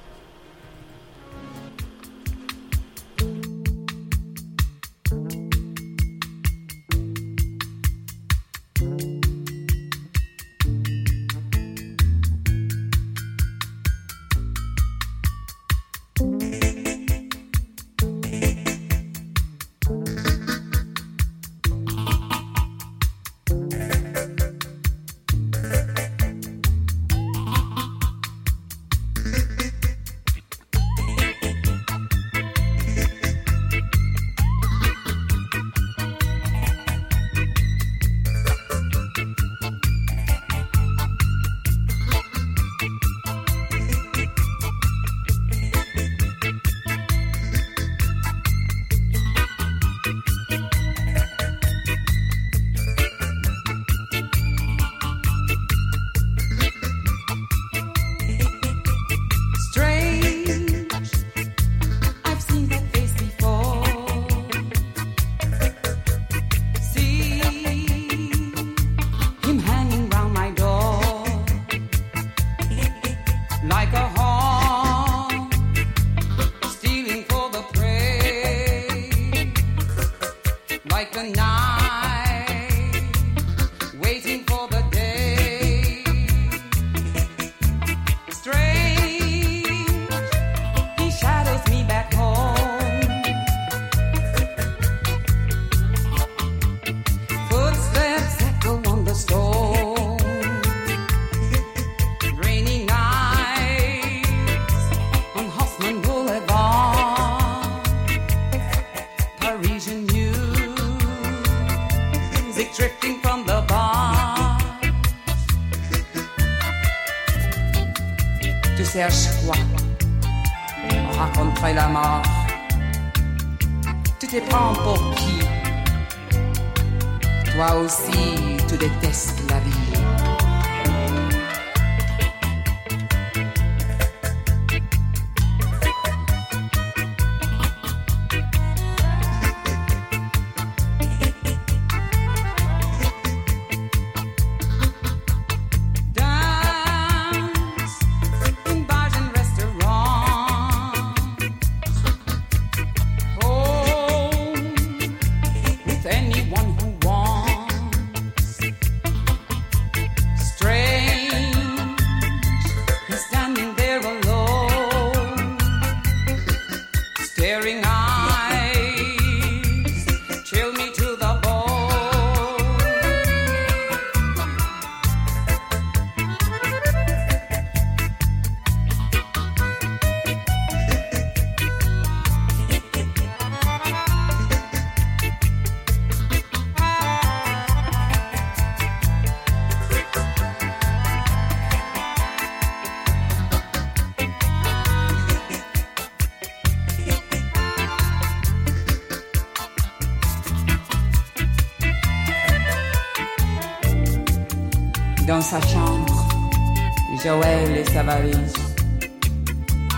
Speaker 10: les savaries.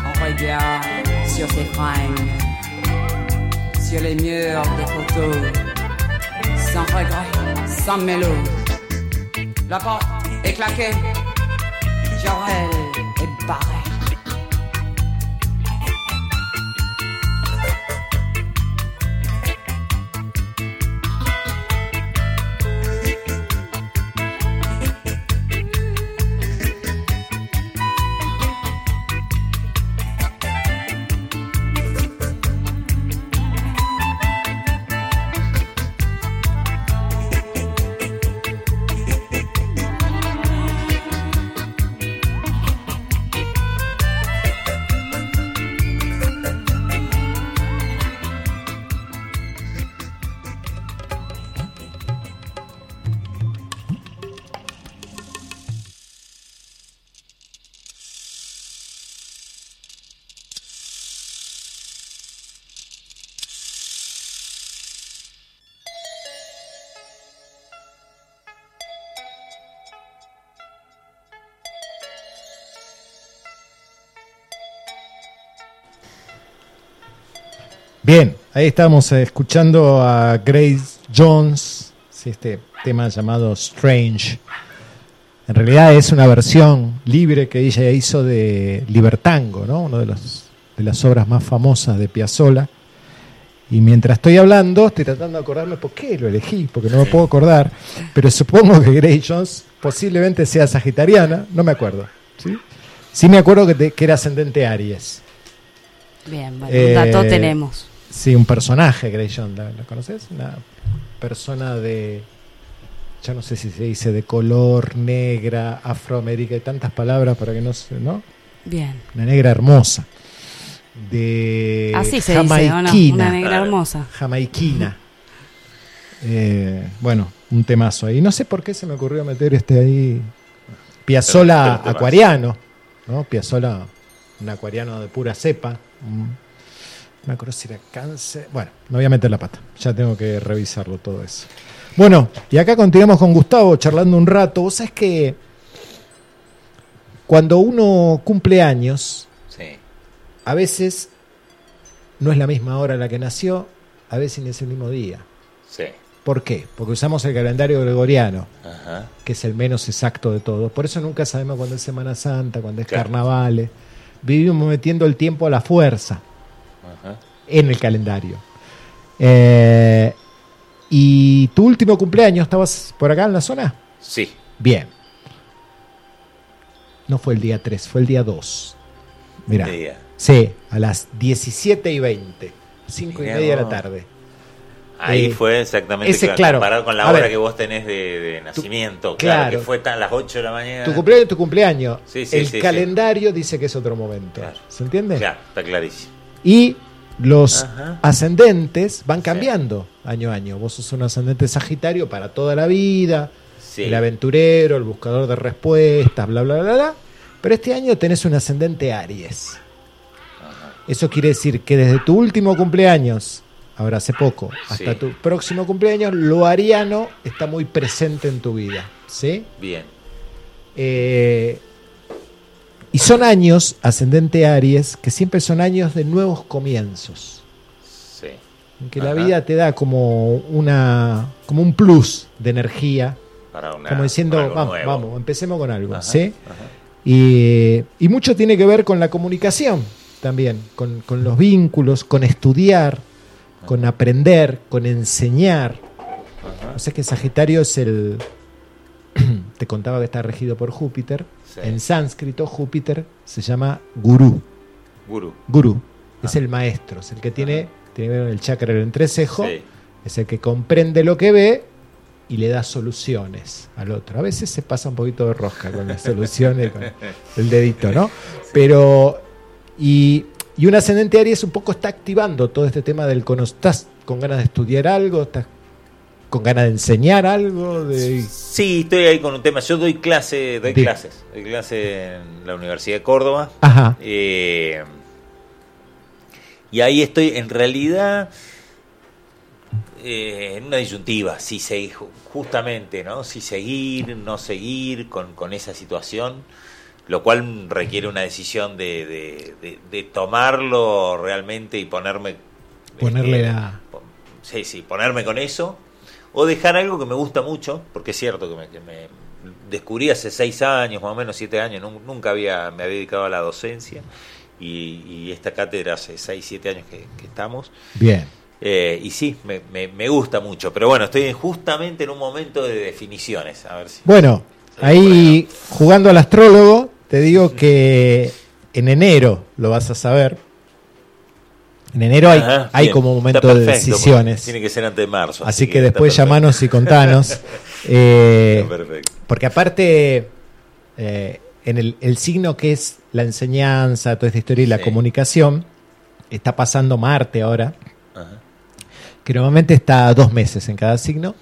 Speaker 10: On regarde sur ses fringues, sur les murs des photos, sans regret, sans mélodie. La porte est claquée.
Speaker 1: Bien, ahí estamos eh, escuchando a Grace Jones, sí, este tema llamado Strange. En realidad es una versión libre que ella hizo de Libertango, ¿no? Una de, los, de las obras más famosas de Piazzolla. Y mientras estoy hablando, estoy tratando de acordarme por qué lo elegí, porque no me puedo acordar. Pero supongo que Grace Jones posiblemente sea sagitariana, no me acuerdo. Sí, sí me acuerdo que, te- que era ascendente Aries.
Speaker 4: Bien, bueno,
Speaker 1: Eh,
Speaker 4: un dato tenemos.
Speaker 1: Sí, un personaje, Grace Jones, ¿la, la conoces? Una persona de, ya no sé si se dice de color, negra, afroamérica, hay tantas palabras para que no se, ¿no?
Speaker 4: Bien.
Speaker 1: Una negra hermosa. De
Speaker 4: Así se dice, ¿o no?
Speaker 1: jamaiquina.
Speaker 4: Una negra hermosa.
Speaker 1: Jamaiquina. Eh, bueno, un temazo ahí. No sé por qué se me ocurrió meter este ahí. Piazzola acuariano, ¿no? Piazzola, un acuariano de pura cepa. Mm. Me acuerdo si era cáncer. Bueno, no voy a meter la pata. Ya tengo que revisarlo todo eso. Bueno, y acá continuamos con Gustavo charlando un rato. Vos sabés que cuando uno cumple años,
Speaker 9: Sí.
Speaker 1: a veces no es la misma hora en la que nació, a veces ni es el mismo día.
Speaker 9: Sí.
Speaker 1: ¿Por qué? Porque usamos el calendario gregoriano,
Speaker 9: Ajá.
Speaker 1: que es el menos exacto de todos. Por eso nunca sabemos cuándo es Semana Santa, cuándo es
Speaker 9: Claro.
Speaker 1: carnavales. Vivimos metiendo el tiempo a la fuerza. En el calendario. Eh, ¿Y tu último cumpleaños estabas por acá en la zona?
Speaker 9: Sí.
Speaker 1: Bien. No fue el día 3, fue el día 2. Mira. Sí, a las 17 y 20. 5 y media de la tarde.
Speaker 9: Ahí
Speaker 1: Eh,
Speaker 9: fue exactamente
Speaker 1: ese,
Speaker 9: claro,
Speaker 1: claro.
Speaker 9: comparado con la hora
Speaker 1: ver.
Speaker 9: que vos tenés de, de nacimiento.
Speaker 1: claro.
Speaker 9: Claro, que fue tan las 8 de la mañana.
Speaker 1: Tu cumpleaños tu cumpleaños.
Speaker 9: Sí, sí,
Speaker 1: el
Speaker 9: sí, sí.
Speaker 1: calendario dice que es otro momento.
Speaker 9: Claro.
Speaker 1: ¿Se entiende?
Speaker 9: Claro, está clarísimo.
Speaker 1: Y los
Speaker 9: Ajá.
Speaker 1: ascendentes van cambiando año a año. Vos sos un ascendente sagitario para toda la vida.
Speaker 9: Sí.
Speaker 1: El aventurero, el buscador de respuestas, bla, bla, bla, bla. Pero este año tenés un ascendente Aries. Eso quiere decir que desde tu último cumpleaños, ahora hace poco, hasta
Speaker 9: Sí.
Speaker 1: tu próximo cumpleaños, lo ariano está muy presente en tu vida. ¿Sí?
Speaker 9: Bien.
Speaker 1: Eh, y son años, ascendente Aries, que siempre son años de nuevos comienzos.
Speaker 9: Sí.
Speaker 1: En que la vida te da como una como un plus de energía,
Speaker 9: Para una,
Speaker 1: como diciendo,
Speaker 9: para
Speaker 1: vamos,
Speaker 9: nuevo.
Speaker 1: vamos, empecemos con algo,
Speaker 9: Ajá,
Speaker 1: ¿sí?
Speaker 9: ajá.
Speaker 1: Y, y mucho tiene que ver con la comunicación también, con, con los vínculos, con estudiar, con aprender, con enseñar. O sea que Sagitario es el... (clears throat) Te contaba que está regido por Júpiter.
Speaker 9: Sí.
Speaker 1: En sánscrito, Júpiter se llama Gurú.
Speaker 9: Gurú.
Speaker 1: Gurú es el maestro, es el que tiene, tiene el chakra del entrecejo,
Speaker 9: Sí.
Speaker 1: es el que comprende lo que ve y le da soluciones al otro. A veces se pasa un poquito de rosca con las soluciones, con el dedito, ¿no? Pero, y, y un ascendente Aries un poco está activando todo este tema del cono. ¿Estás con ganas de estudiar algo? ¿Estás con ganas de enseñar algo? De,
Speaker 9: Sí, estoy ahí con un tema. Yo doy clase, doy clases. Doy clase en la Universidad de Córdoba.
Speaker 1: Ajá,
Speaker 9: Eh, y ahí estoy, en realidad, eh, en una disyuntiva, si se, justamente, ¿no? Si seguir, no seguir con, con esa situación, lo cual requiere una decisión de, de- de- de tomarlo realmente y ponerme...
Speaker 1: Ponerle
Speaker 9: eh,
Speaker 1: la-
Speaker 9: Sí, sí, ponerme con eso, o dejar algo que me gusta mucho, porque es cierto que me, que me descubrí hace seis años, más o menos siete años, nun- nunca había, me había dedicado a la docencia, y, y esta cátedra hace seis, siete años que, que estamos,
Speaker 1: bien.
Speaker 9: eh, y sí, me, me- me gusta mucho, pero bueno, estoy justamente en un momento de definiciones, a ver si...
Speaker 1: Bueno, ahí jugando al astrólogo, te digo que en enero lo vas a saber. En enero hay,
Speaker 9: Ajá,
Speaker 1: hay
Speaker 9: bien,
Speaker 1: como un momento de decisiones.
Speaker 9: Tiene que ser antes de marzo.
Speaker 1: Así que
Speaker 9: está
Speaker 1: después llamanos y contanos. (laughs) Eh, porque aparte, eh, en el, el signo que es la enseñanza, toda esta historia y la
Speaker 9: Sí.
Speaker 1: comunicación, está pasando Marte ahora,
Speaker 9: Ajá.
Speaker 1: que normalmente está dos meses en cada signo.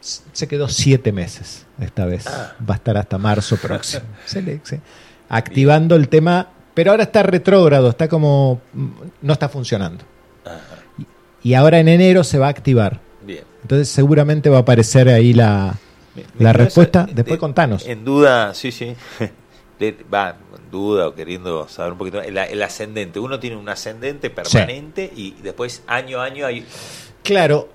Speaker 1: Se quedó siete meses esta vez.
Speaker 9: Ah.
Speaker 1: Va a estar hasta marzo próximo. (laughs) Activando el tema, pero ahora está retrógrado, está como. mm, no está funcionando.
Speaker 9: Ajá.
Speaker 1: Y ahora en enero se va a activar.
Speaker 9: Bien.
Speaker 1: Entonces seguramente va a aparecer ahí la,
Speaker 9: Me- me
Speaker 1: la
Speaker 9: quedo
Speaker 1: respuesta.
Speaker 9: esa-
Speaker 1: Después
Speaker 9: de-
Speaker 1: contanos.
Speaker 9: En duda, sí, sí. (laughs) de- va, duda o queriendo saber un poquito, el, el ascendente. Uno tiene un ascendente permanente y después año a año hay...
Speaker 1: Claro,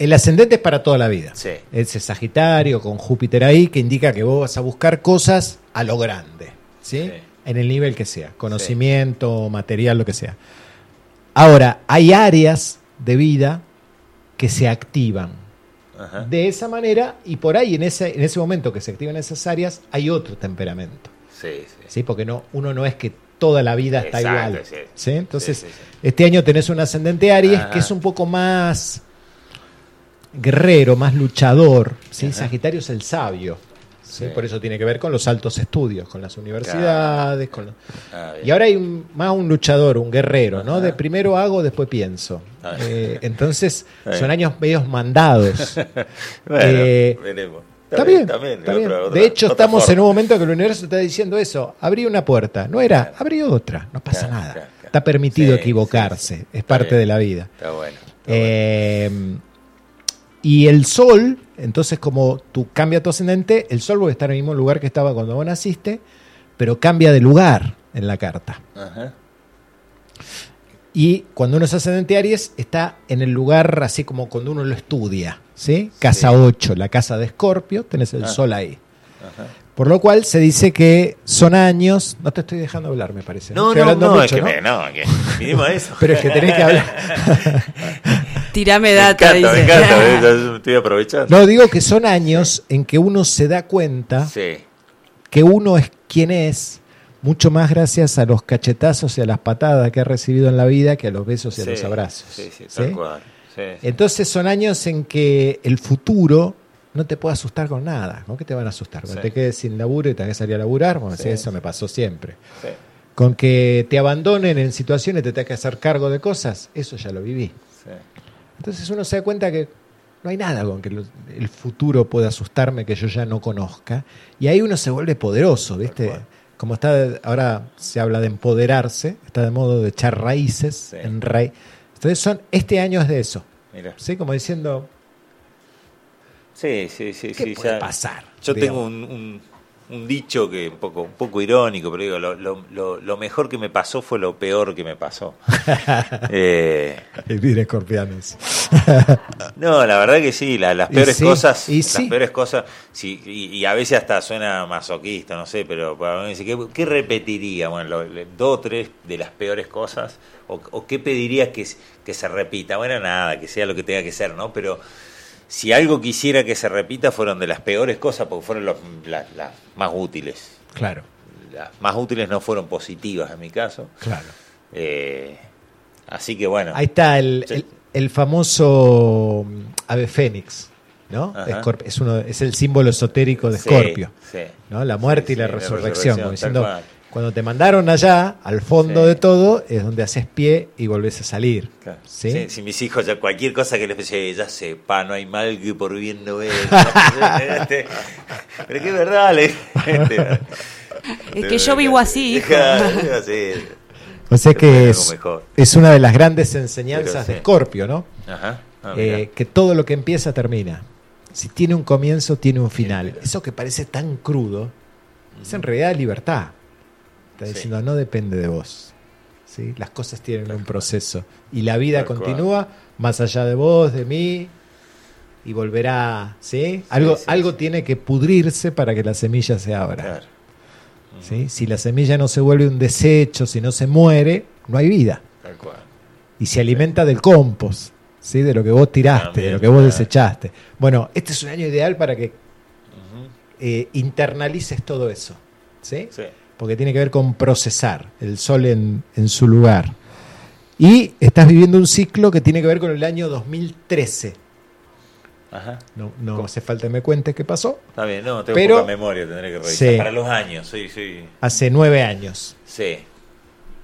Speaker 1: el ascendente es para toda la vida.
Speaker 9: Sí.
Speaker 1: Ese Sagitario con Júpiter ahí que indica que vos vas a buscar cosas a lo grande, ¿sí?
Speaker 9: Sí.
Speaker 1: En el nivel que sea, conocimiento, material, lo que sea. Ahora, hay áreas de vida que se activan
Speaker 9: Ajá.
Speaker 1: de esa manera y por ahí en ese, en ese momento que se activan esas áreas hay otro temperamento.
Speaker 9: Sí, sí.
Speaker 1: ¿sí? Porque no, uno no es que toda la vida está
Speaker 9: Exacto,
Speaker 1: igual.
Speaker 9: sí.
Speaker 1: ¿sí? Entonces, este año tenés un ascendente Aries
Speaker 9: Ajá.
Speaker 1: que es un poco más guerrero, más luchador. ¿sí?
Speaker 9: Ajá.
Speaker 1: Sagitario es el sabio. ¿Sí?
Speaker 9: Sí.
Speaker 1: Por eso tiene que ver con los altos estudios, con las universidades. Con lo-
Speaker 9: Ah.
Speaker 1: Y ahora hay un- más un luchador, un guerrero, ¿no?
Speaker 9: Ajá.
Speaker 1: De primero hago, después pienso.
Speaker 9: Ah.
Speaker 1: Eh, entonces, (laughs) son años medios mandados. (laughs)
Speaker 9: Bueno,
Speaker 1: Eh,
Speaker 9: veremos.
Speaker 1: Está bien,
Speaker 9: también,
Speaker 1: está
Speaker 9: de
Speaker 1: bien.
Speaker 9: otra- otra-
Speaker 1: de hecho, estamos
Speaker 9: forma.
Speaker 1: en un momento que el universo está diciendo eso. Abrí una puerta. No era, abrí otra. No pasa
Speaker 9: Claro,
Speaker 1: nada.
Speaker 9: claro, claro.
Speaker 1: Está permitido
Speaker 9: Sí,
Speaker 1: equivocarse.
Speaker 9: sí, sí.
Speaker 1: Es parte
Speaker 9: bien.
Speaker 1: de la vida.
Speaker 9: Está bueno. está
Speaker 1: Eh, y el sol, entonces como tú cambia tu ascendente, el sol vuelve a estar en el mismo lugar que estaba cuando vos naciste, pero cambia de lugar en la carta.
Speaker 9: Ajá.
Speaker 1: Y cuando uno es ascendente Aries, está en el lugar así como cuando uno lo estudia. ¿sí? Casa
Speaker 9: Sí.
Speaker 1: 8, la casa de Escorpio, tenés el
Speaker 9: Ah.
Speaker 1: sol ahí.
Speaker 9: Ajá.
Speaker 1: Por lo cual se dice que son años. No te estoy dejando hablar, me parece.
Speaker 9: No, no,
Speaker 1: hablando
Speaker 9: no,
Speaker 1: mucho,
Speaker 9: es que
Speaker 1: ¿no?
Speaker 9: me, no, que (laughs) eso.
Speaker 1: Pero es que tenés que hablar. (laughs)
Speaker 4: Tirame
Speaker 9: me
Speaker 4: data,
Speaker 9: me
Speaker 4: dice.
Speaker 9: encanta, (laughs) ¿ves? estoy aprovechando.
Speaker 1: No, digo que son años en que uno se da cuenta
Speaker 9: Sí,
Speaker 1: que uno es quien es, mucho más gracias a los cachetazos y a las patadas que ha recibido en la vida que a los besos y a los abrazos.
Speaker 9: Sí, sí, tal
Speaker 1: ¿sí?
Speaker 9: cual.
Speaker 1: Entonces son años en que el futuro no te puede asustar con nada. ¿Con qué te van a asustar? Cuando
Speaker 9: Sí.
Speaker 1: te quedes sin laburo y tenés que salir a laburar, bueno, eso me pasó siempre.
Speaker 9: Sí,
Speaker 1: Con que te abandonen en situaciones, te tengas que hacer cargo de cosas, eso ya lo viví. Entonces uno se da cuenta que no hay nada con que lo- el futuro pueda asustarme que yo ya no conozca. Y ahí uno se vuelve poderoso, ¿viste? Como está, de- ahora se habla de empoderarse, está de modo de echar raíces
Speaker 9: Sí.
Speaker 1: en raíz. Entonces son, este año es de eso.
Speaker 9: Mira.
Speaker 1: ¿Sí? Como diciendo,
Speaker 9: Sí, sí, sí.
Speaker 1: ¿qué
Speaker 9: sí,
Speaker 1: puede
Speaker 9: ya-
Speaker 1: pasar?
Speaker 9: Yo
Speaker 1: Digamos.
Speaker 9: tengo un, un, un dicho que un poco, un poco irónico, pero digo, lo, lo, lo, lo mejor que me pasó fue lo peor que me pasó. (laughs) eh,
Speaker 1: mira, escorpianes. (laughs)
Speaker 9: no, la verdad que sí, la- las peores
Speaker 1: sí,
Speaker 9: cosas,
Speaker 1: y
Speaker 9: las
Speaker 1: sí.
Speaker 9: peores cosas, sí, y, y a veces hasta suena masoquista, no sé, pero para mí dice, ¿qué, qué repetiría? Bueno, lo- dos o tres de las peores cosas, o, o qué pediría que, s- que se repita. Bueno, nada, que sea lo que tenga que ser, ¿no? Pero si algo quisiera que se repita, fueron de las peores cosas, porque fueron los- las las más útiles.
Speaker 1: Claro,
Speaker 9: Las más útiles no fueron positivas en mi caso.
Speaker 1: claro.
Speaker 9: Eh, así que bueno.
Speaker 1: Ahí está el,
Speaker 9: Sí.
Speaker 1: el- el famoso mm, ave fénix, ¿no? Es, uno, es el símbolo esotérico de Escorpio.
Speaker 9: sí.
Speaker 1: ¿no? La muerte
Speaker 9: Sí,
Speaker 1: y la
Speaker 9: sí, la
Speaker 1: resurrección.
Speaker 9: resurrección,
Speaker 1: como diciendo. Cuando te mandaron allá, al fondo
Speaker 9: Sí.
Speaker 1: de todo, es donde haces pie y volvés a salir.
Speaker 9: Claro.
Speaker 1: ¿Sí?
Speaker 9: Sí, si mis hijos, ya cualquier cosa que les pese, ya sé, pa, no hay mal que por bien no. Este, (laughs) Pero que es verdad, le este,
Speaker 4: Es que yo vivo así, (laughs) hijo.
Speaker 1: O sea que es, es una de las grandes enseñanzas de
Speaker 9: sí.
Speaker 1: Escorpio, ¿no?
Speaker 9: Ajá. Ah,
Speaker 1: Eh, que todo lo que empieza termina. Si tiene un comienzo, tiene un final. Eso que parece tan crudo, es en realidad libertad. Está
Speaker 9: Sí.
Speaker 1: diciendo, no depende de vos. ¿Sí? Las cosas tienen un proceso. Y la vida
Speaker 9: Tal cual.
Speaker 1: continúa más allá de vos, de mí, y volverá. ¿sí? Algo,
Speaker 9: sí,
Speaker 1: algo tiene que pudrirse para que la semilla se abra.
Speaker 9: Claro.
Speaker 1: ¿sí? Si la semilla no se vuelve un desecho, si no se muere, no hay vida.
Speaker 9: Tal cual.
Speaker 1: Y se alimenta del compost, ¿sí? de lo que vos tiraste,
Speaker 9: También,
Speaker 1: de lo que vos
Speaker 9: claro.
Speaker 1: desechaste. Bueno, este es un año ideal para que eh, internalices todo eso. ¿sí?
Speaker 9: Sí.
Speaker 1: Porque tiene que ver con procesar el sol en, en su lugar. Y estás viviendo un ciclo que tiene que ver con el año 2013.
Speaker 9: Ajá.
Speaker 1: No, no hace falta que me cuentes qué pasó.
Speaker 9: Está bien, no, tengo
Speaker 1: Pero-
Speaker 9: poca memoria, tendré que revisar.
Speaker 1: Sí.
Speaker 9: Para los años, sí, sí.
Speaker 1: Hace nueve años.
Speaker 9: Sí,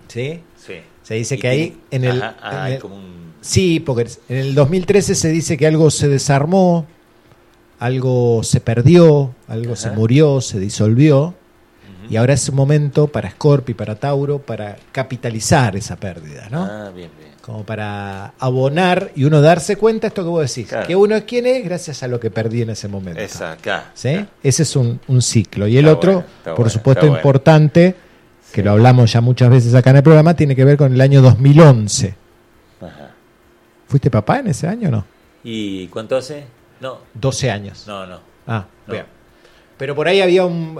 Speaker 1: ¿sí?
Speaker 9: sí.
Speaker 1: Se dice
Speaker 9: Y
Speaker 1: que ahí en el,
Speaker 9: Ajá, ah,
Speaker 1: en el-
Speaker 9: como un...
Speaker 1: Sí, porque en el 2013 se dice que algo se desarmó, algo se perdió, algo se
Speaker 9: Ajá.
Speaker 1: murió, se disolvió, y ahora es un momento para Scorpio y para Tauro para capitalizar esa pérdida, ¿no?
Speaker 9: Ah, bien, bien.
Speaker 1: como para abonar y uno darse cuenta esto que vos decís,
Speaker 9: Claro.
Speaker 1: que uno es quien es gracias a lo que perdí en ese momento.
Speaker 9: Acá.
Speaker 1: ¿Sí? Ese es un, un ciclo. Y el
Speaker 9: Está
Speaker 1: otro,
Speaker 9: bueno,
Speaker 1: por
Speaker 9: bueno,
Speaker 1: supuesto,
Speaker 9: bueno.
Speaker 1: importante, que lo hablamos ya muchas veces acá en el programa, tiene que ver con el año 2011.
Speaker 9: Ajá.
Speaker 1: ¿Fuiste papá en ese año o no?
Speaker 9: ¿Y cuánto hace? No,
Speaker 1: 12 años.
Speaker 9: no, no.
Speaker 1: Ah,
Speaker 9: No.
Speaker 1: bien. Pero por ahí había un...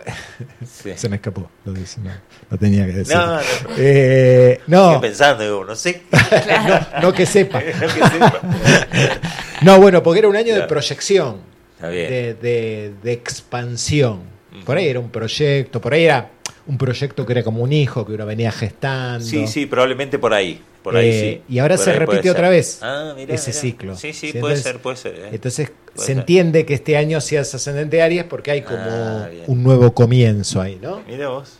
Speaker 9: Sí.
Speaker 1: Se me escapó, lo dice, no, no tenía que decir.
Speaker 9: No, no, no.
Speaker 1: Eh, no,
Speaker 9: Estoy pensando, digo, no sé.
Speaker 1: no, no que sepa. (laughs)
Speaker 9: No que sepa.
Speaker 1: No, bueno, porque era un año de proyección,
Speaker 9: Está bien.
Speaker 1: de, de- de expansión. Por ahí era un proyecto, por ahí era un proyecto que era como un hijo que uno venía gestando.
Speaker 9: Sí, sí, probablemente por ahí. Por ahí
Speaker 1: Eh,
Speaker 9: sí.
Speaker 1: y ahora
Speaker 9: Por
Speaker 1: se repite
Speaker 9: ser.
Speaker 1: otra vez
Speaker 9: Ah, mirá,
Speaker 1: ese
Speaker 9: mirá.
Speaker 1: ciclo.
Speaker 9: Sí, sí,
Speaker 1: Sí,
Speaker 9: puede
Speaker 1: entonces-
Speaker 9: ser, puede ser. eh.
Speaker 1: Entonces
Speaker 9: Puede
Speaker 1: se
Speaker 9: ser.
Speaker 1: entiende que este año seas ascendente Aries porque hay como
Speaker 9: Ah, bien.
Speaker 1: un nuevo comienzo ahí, ¿no?
Speaker 9: Mira vos.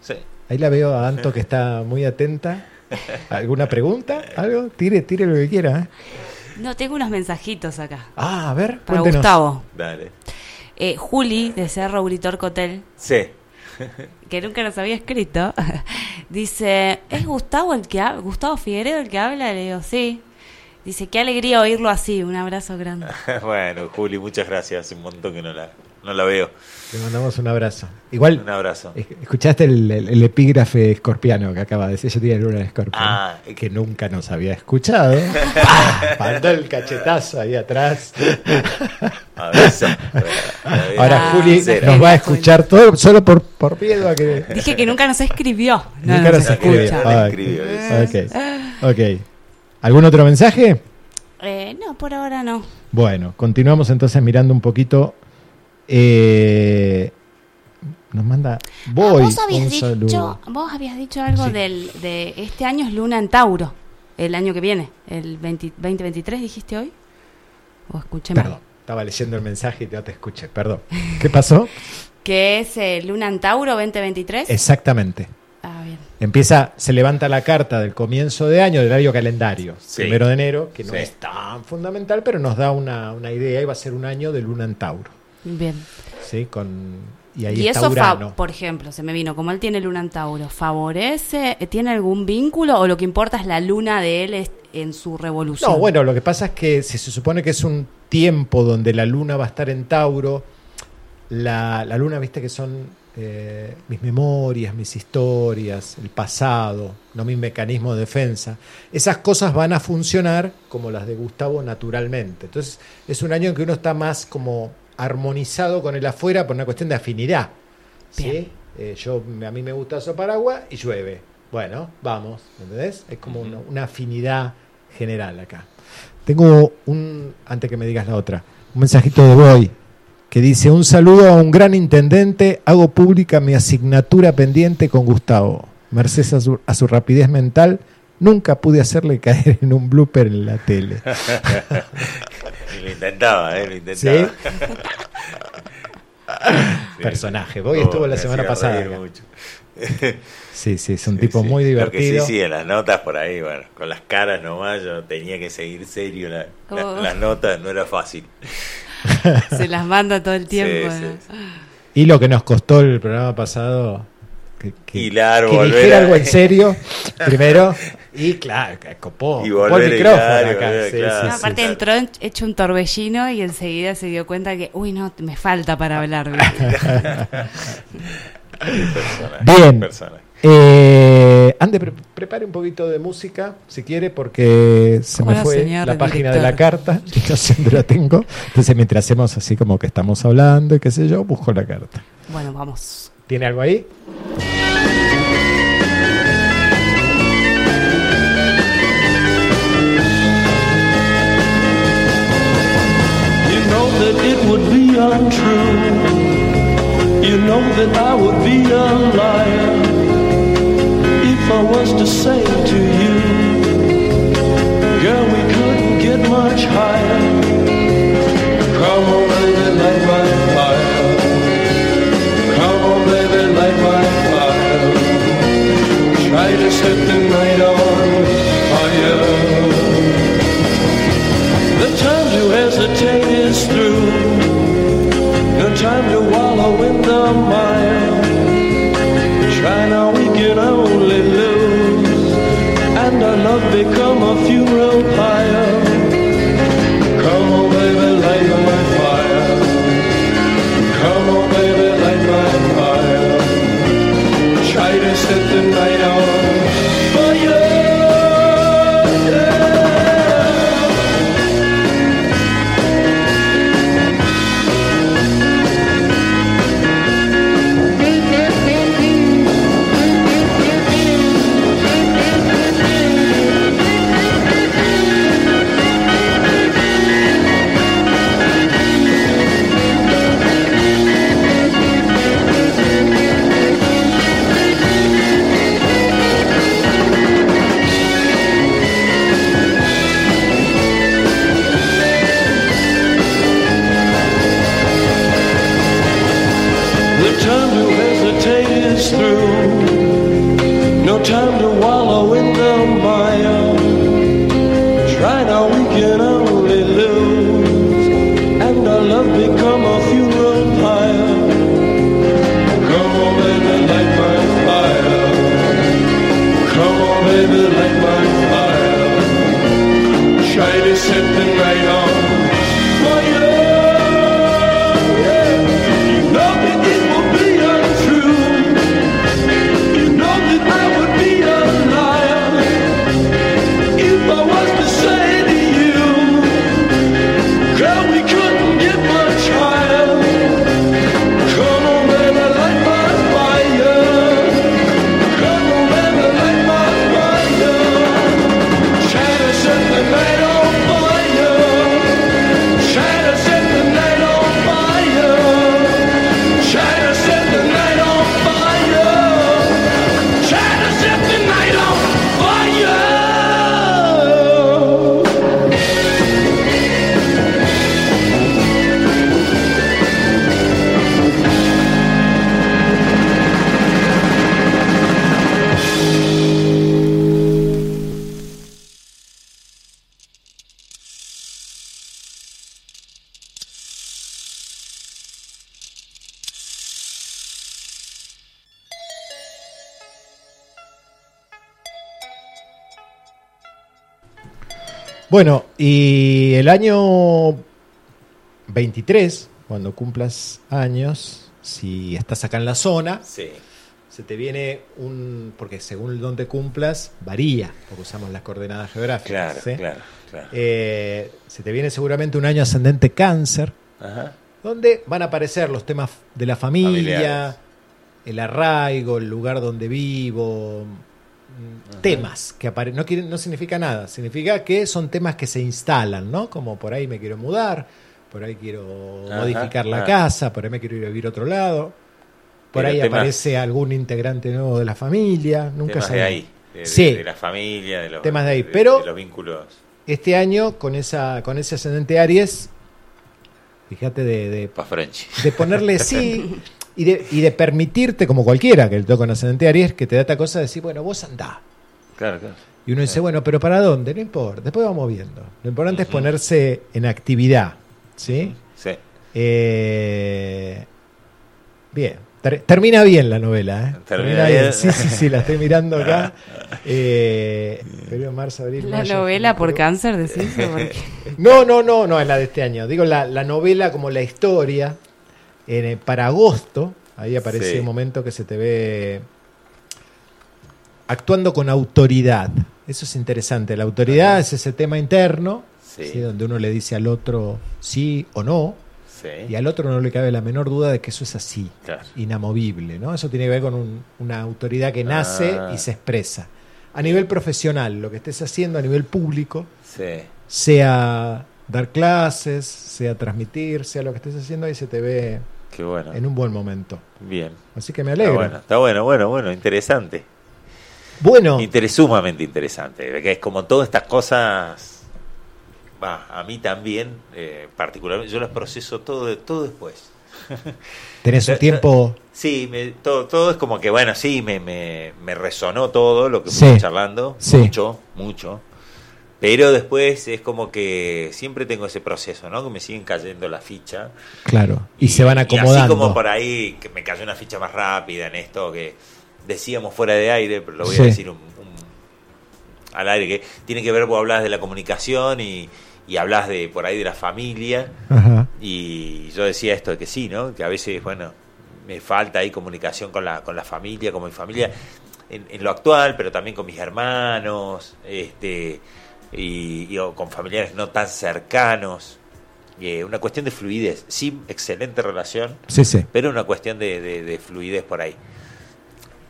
Speaker 9: Sí.
Speaker 1: Ahí la veo a Anto que está muy atenta. (laughs) ¿Alguna pregunta? ¿Algo? Tire, tire lo que quiera. ¿eh?
Speaker 4: No, tengo unos mensajitos acá.
Speaker 1: Ah, a ver,
Speaker 4: Para
Speaker 1: cuéntenos.
Speaker 4: Gustavo.
Speaker 9: Dale.
Speaker 4: Eh, Juli, de Cerro Uritor Cotel,
Speaker 9: Sí. (laughs)
Speaker 4: que nunca nos había escrito, (laughs) dice, ¿es Gustavo el que? ¿Gustavo Figueredo el que habla? Le digo, sí. Dice, qué alegría oírlo así, un abrazo grande. (laughs)
Speaker 9: bueno, Juli, muchas gracias. Un montón que no la, no la veo.
Speaker 1: Le mandamos un abrazo. Igual,
Speaker 9: Un abrazo.
Speaker 1: es- escuchaste el, el- el epígrafe escorpiano que acaba de decir. Yo tenía luna de escorpión.
Speaker 9: Ah.
Speaker 1: que nunca nos había escuchado. ¡Pah! (laughs) Mandó el cachetazo ahí atrás. (laughs)
Speaker 9: Abrazo. (laughs)
Speaker 1: Ahora
Speaker 4: Ah,
Speaker 1: Juli
Speaker 9: cero.
Speaker 1: nos va a escuchar todo solo por, por miedo a que.
Speaker 4: Dije que nunca nos escribió. No
Speaker 1: Nunca
Speaker 4: nos
Speaker 1: nos Ah. Ok. ¿Algún otro mensaje?
Speaker 4: Eh, no, por ahora no.
Speaker 1: Bueno, continuamos entonces mirando un poquito. Eh, nos manda
Speaker 4: Ah,
Speaker 1: Voy.
Speaker 4: vos habías
Speaker 1: un
Speaker 4: dicho,
Speaker 1: saludo.
Speaker 4: vos habías dicho algo
Speaker 1: Sí.
Speaker 4: del, de este año es Luna en Tauro, el año que viene, el 20 2023 dijiste hoy. O escuché mal.
Speaker 1: Perdón, estaba leyendo el mensaje y no te escuché, perdón. ¿Qué pasó? (laughs)
Speaker 4: Que es eh, Luna en Tauro 2023.
Speaker 1: Exactamente.
Speaker 4: Ah, bien.
Speaker 1: Empieza, se levanta la carta del comienzo de año, del año calendario,
Speaker 9: Sí.
Speaker 1: primero de enero, que no
Speaker 9: Sí.
Speaker 1: es tan fundamental, pero nos da una, una idea y va a ser un año de luna en Tauro.
Speaker 4: Bien.
Speaker 1: ¿sí? Con, y ahí
Speaker 4: Y
Speaker 1: está
Speaker 4: eso,
Speaker 1: Urano.
Speaker 4: por ejemplo, se me vino, como él tiene Luna en Tauro, ¿favorece, eh, tiene algún vínculo o lo que importa es la luna de él en su revolución?
Speaker 1: No, bueno, lo que pasa es que si se supone que es un tiempo donde la luna va a estar en Tauro, la, la luna, viste que son eh, mis memorias, mis historias, el pasado, no mi mecanismo de defensa. Esas cosas van a funcionar como las de Gustavo naturalmente. Entonces es un año en que uno está más como armonizado con el afuera por una cuestión de afinidad. ¿sí? Eh, yo, a mí me gusta sopar agua y llueve. Bueno, vamos, ¿entendés? Es como una, una afinidad general acá. Tengo un, antes que me digas la otra, un mensajito de Boy que dice, un saludo a un gran intendente, hago pública mi asignatura pendiente con Gustavo. Merced a su, a su rapidez mental, nunca pude hacerle caer en un blooper en la tele. (laughs)
Speaker 9: Y lo intentaba, ¿eh? Lo intentaba.
Speaker 1: Sí. (laughs) Personaje. Boy estuvo la semana pasada.
Speaker 9: mucho.
Speaker 1: Sí, sí, es un
Speaker 9: Sí,
Speaker 1: tipo
Speaker 9: sí.
Speaker 1: muy
Speaker 9: Lo que
Speaker 1: divertido.
Speaker 9: sí, sí, en las notas por ahí, bueno, con las caras nomás, yo tenía que seguir serio la- la-
Speaker 4: Oh.
Speaker 9: las notas, no era fácil.
Speaker 4: Se las manda todo el (laughs) tiempo.
Speaker 9: Sí,
Speaker 4: ¿no?
Speaker 9: sí,
Speaker 1: Y lo que nos costó el programa pasado, que, que,
Speaker 9: Hilar,
Speaker 1: que dijera
Speaker 9: a-
Speaker 1: algo en serio, (laughs) primero, y claro, copó,
Speaker 9: Y
Speaker 1: copó el micrófono
Speaker 9: hilar, y
Speaker 1: acá.
Speaker 9: volver,
Speaker 1: sí,
Speaker 9: claro.
Speaker 1: sí,
Speaker 4: No,
Speaker 1: sí.
Speaker 4: aparte entró en- hecho un torbellino y enseguida se dio cuenta que, uy, no, me falta para hablar.
Speaker 1: Bien. (laughs) Eh, Ande, pre- prepare un poquito de música, si quiere, porque se me fue
Speaker 4: señor
Speaker 1: la página de la carta, (laughs) y no sé dónde la tengo. Entonces, mientras hacemos así como que estamos hablando y qué sé yo, busco la carta.
Speaker 4: bueno, vamos.
Speaker 1: ¿Tiene algo ahí?
Speaker 11: You know that it would be untrue. You know that I would be a liar if I was to say to you, girl, we couldn't get much higher. Try to set the night on fire. The time to hesitate is through. No time to wallow in the mire.
Speaker 1: Bueno, y el año 23, cuando cumplas años, si estás acá en la zona,
Speaker 9: Sí.
Speaker 1: se te viene un. Porque según donde cumplas, varía, porque usamos las coordenadas geográficas.
Speaker 9: Claro,
Speaker 1: ¿sí?
Speaker 9: claro, claro.
Speaker 1: Eh, se te viene seguramente un año ascendente cáncer,
Speaker 9: Ajá.
Speaker 1: donde van a aparecer los temas de la familia,
Speaker 9: Familiares.
Speaker 1: el arraigo, el lugar donde vivo, temas que. No, quieren- no significa nada, significa que son temas que se instalan, ¿no? Como por ahí me quiero mudar, por ahí quiero
Speaker 9: Ajá,
Speaker 1: modificar la
Speaker 9: ah.
Speaker 1: casa, por ahí me quiero ir a vivir a otro lado. Por
Speaker 9: Pero
Speaker 1: ahí
Speaker 9: temas-
Speaker 1: aparece algún integrante nuevo de la familia, nunca
Speaker 9: Temas de ahí. De, de-
Speaker 1: Sí.
Speaker 9: de la familia, de los,
Speaker 1: Temas de ahí, pero-
Speaker 9: de los vínculos.
Speaker 1: Este año, con esa con ese ascendente Aries, fíjate de, de (laughs) de ponerle sí (laughs) y de, y de permitirte, como cualquiera que le toca un ascendente Aries, que te da esta cosa de decir, bueno, vos andá.
Speaker 9: Claro, claro.
Speaker 1: Y uno dice, bueno, pero ¿para dónde? No importa, después vamos viendo. Lo importante es ponerse en actividad. ¿Sí?
Speaker 9: Sí.
Speaker 1: Eh, bien. Ter- termina bien la novela, ¿eh?
Speaker 9: Termina bien.
Speaker 1: Sí, sí, sí, la estoy mirando acá. (laughs) Eh, febrero, marzo, abril,
Speaker 4: La
Speaker 1: mayo,
Speaker 4: novela por cáncer, decís. (laughs)
Speaker 1: No, no, no, no es la de este año. Digo la, la novela como la historia. En, eh, para agosto, ahí aparece
Speaker 9: Sí.
Speaker 1: un momento que se te ve actuando con autoridad. Eso es interesante. La autoridad es ese tema interno,
Speaker 9: Sí.
Speaker 1: ¿sí? donde uno le dice al otro sí o no,
Speaker 9: Sí.
Speaker 1: y al otro no le cabe la menor duda de que eso es así,
Speaker 9: Claro.
Speaker 1: inamovible. ¿no? Eso tiene que ver con un- una autoridad que nace
Speaker 9: Ah.
Speaker 1: y se expresa. A nivel profesional, lo que estés haciendo a nivel público,
Speaker 9: Sí.
Speaker 1: sea dar clases, sea transmitir, sea lo que estés haciendo, ahí se te ve
Speaker 9: Qué bueno.
Speaker 1: en un buen momento.
Speaker 9: Bien.
Speaker 1: Así que me
Speaker 9: Está
Speaker 1: alegro.
Speaker 9: bueno, está bueno, bueno, bueno, interesante.
Speaker 1: Bueno,
Speaker 9: Interes- sumamente interesante. Que es como todas estas cosas. Va, a mí también, eh, particularmente, yo las proceso todo, todo después. (laughs)
Speaker 1: tenés un tiempo.
Speaker 9: Sí, me- todo, todo es como que, bueno, sí, me, me, me resonó todo lo que
Speaker 1: Sí.
Speaker 9: fuimos charlando,
Speaker 1: Sí.
Speaker 9: mucho, mucho. Pero después es como que siempre tengo ese proceso, ¿no? Que me siguen cayendo la ficha.
Speaker 1: Claro, y, se van
Speaker 9: Y
Speaker 1: acomodando.
Speaker 9: así como por ahí, que me cayó una ficha más rápida en esto que decíamos fuera de aire, pero lo voy
Speaker 1: Sí.
Speaker 9: a decir un- un- al aire, que tiene que ver, vos hablas de la comunicación y, y hablas de por ahí de la familia.
Speaker 1: Ajá.
Speaker 9: Y yo decía esto de que sí, ¿no? Que a veces, bueno, me falta ahí comunicación con la, con la familia, con mi familia, en, en lo actual, pero también con mis hermanos, este, y, y o con familiares no tan cercanos. Eh, una cuestión de fluidez, sí, excelente relación,
Speaker 1: Sí, sí.
Speaker 9: pero una cuestión de, de- de fluidez por ahí.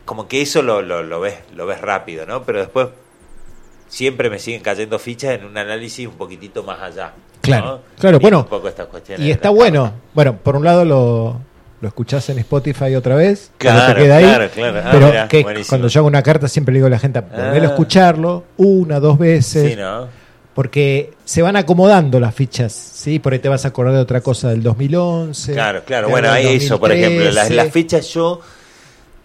Speaker 9: Como que eso lo, lo, lo ves, lo ves rápido, ¿no? Pero después siempre me siguen cayendo fichas en un análisis un poquitito más allá.
Speaker 1: Claro,
Speaker 9: ¿no?
Speaker 1: claro,
Speaker 9: Y
Speaker 1: bueno,
Speaker 9: un poco estas cuestiones
Speaker 1: Y está bueno. Bueno, por un lado lo, lo escuchás en Spotify otra vez,
Speaker 9: Claro,
Speaker 1: cuando te queda ahí.
Speaker 9: claro, claro. Ah,
Speaker 1: pero
Speaker 9: mirá,
Speaker 1: que
Speaker 9: buenísimo.
Speaker 1: cuando yo hago una carta siempre le digo a la gente, volver a
Speaker 9: Ah.
Speaker 1: escucharlo una, dos veces.
Speaker 9: Sí, ¿no?
Speaker 1: Porque se van acomodando las fichas, ¿sí? Por ahí te vas a acordar de otra cosa del 2011.
Speaker 9: Claro, claro. Bueno,
Speaker 1: del
Speaker 9: eso, por ejemplo. Las,
Speaker 1: 2013.
Speaker 9: las fechas yo,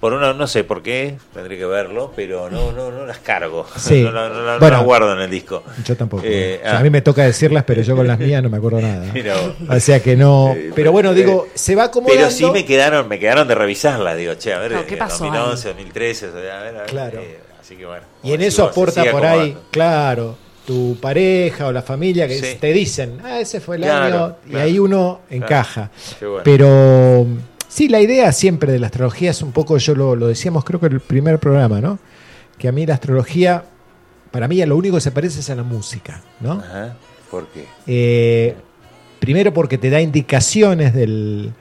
Speaker 9: por una, no sé por qué, tendré que verlo, pero no, no, no las cargo.
Speaker 1: Sí. (laughs)
Speaker 9: No, no, no, no
Speaker 1: Bueno.
Speaker 9: las guardo en el disco.
Speaker 1: Yo tampoco.
Speaker 9: Eh,
Speaker 1: O sea,
Speaker 9: ah.
Speaker 1: A mí me toca decirlas, pero yo con las mías no me acuerdo nada. (laughs)
Speaker 9: Pero-
Speaker 1: O sea que no.
Speaker 9: Eh,
Speaker 1: Pero bueno,
Speaker 9: eh,
Speaker 1: digo, se va acomodando.
Speaker 9: Pero sí me quedaron, me quedaron de revisarlas, digo, che, a ver,
Speaker 4: ¿qué
Speaker 9: eh,
Speaker 4: pasó
Speaker 9: 2011, 2013, o sea, a ver, a ver,
Speaker 1: Claro.
Speaker 9: eh, así que bueno.
Speaker 1: Y en
Speaker 9: como
Speaker 1: eso aporta por ahí,
Speaker 9: acomodando.
Speaker 1: claro, tu pareja o la familia que
Speaker 9: Sí.
Speaker 1: te dicen, ah, ese fue el
Speaker 9: Claro,
Speaker 1: año, y ahí uno
Speaker 9: Claro.
Speaker 1: encaja.
Speaker 9: Qué bueno.
Speaker 1: Pero sí, la idea siempre de la astrología es un poco, yo lo, lo decíamos creo que en el primer programa, ¿no? Que a mí la astrología, para mí a lo único que se parece es a la música, ¿no?
Speaker 9: Ajá, ¿por qué?
Speaker 1: Eh, primero porque te da indicaciones del,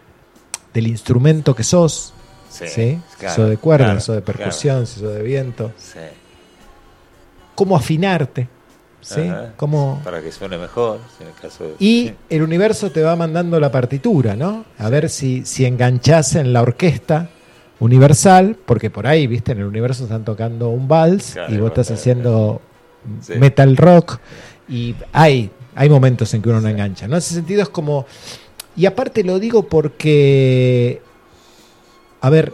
Speaker 1: del instrumento que sos,
Speaker 9: Sí,
Speaker 1: ¿sí?
Speaker 9: claro,
Speaker 1: si sos de cuerda,
Speaker 9: claro,
Speaker 1: si sos de percusión, si sos de viento.
Speaker 9: Sí.
Speaker 1: Cómo afinarte, ¿sí?
Speaker 9: Ajá.
Speaker 1: Cómo...
Speaker 9: Para que suene mejor, en el caso de...
Speaker 1: Y
Speaker 9: sí.
Speaker 1: el universo te va mandando la partitura, ¿no? A ver si, si enganchás en la orquesta universal, porque por ahí, viste, en el universo están tocando un vals
Speaker 9: Claro,
Speaker 1: y vos estás
Speaker 9: claro,
Speaker 1: haciendo metal rock y hay, hay momentos en que uno no engancha, ¿no? En ese sentido es como... Y aparte lo digo porque, a ver,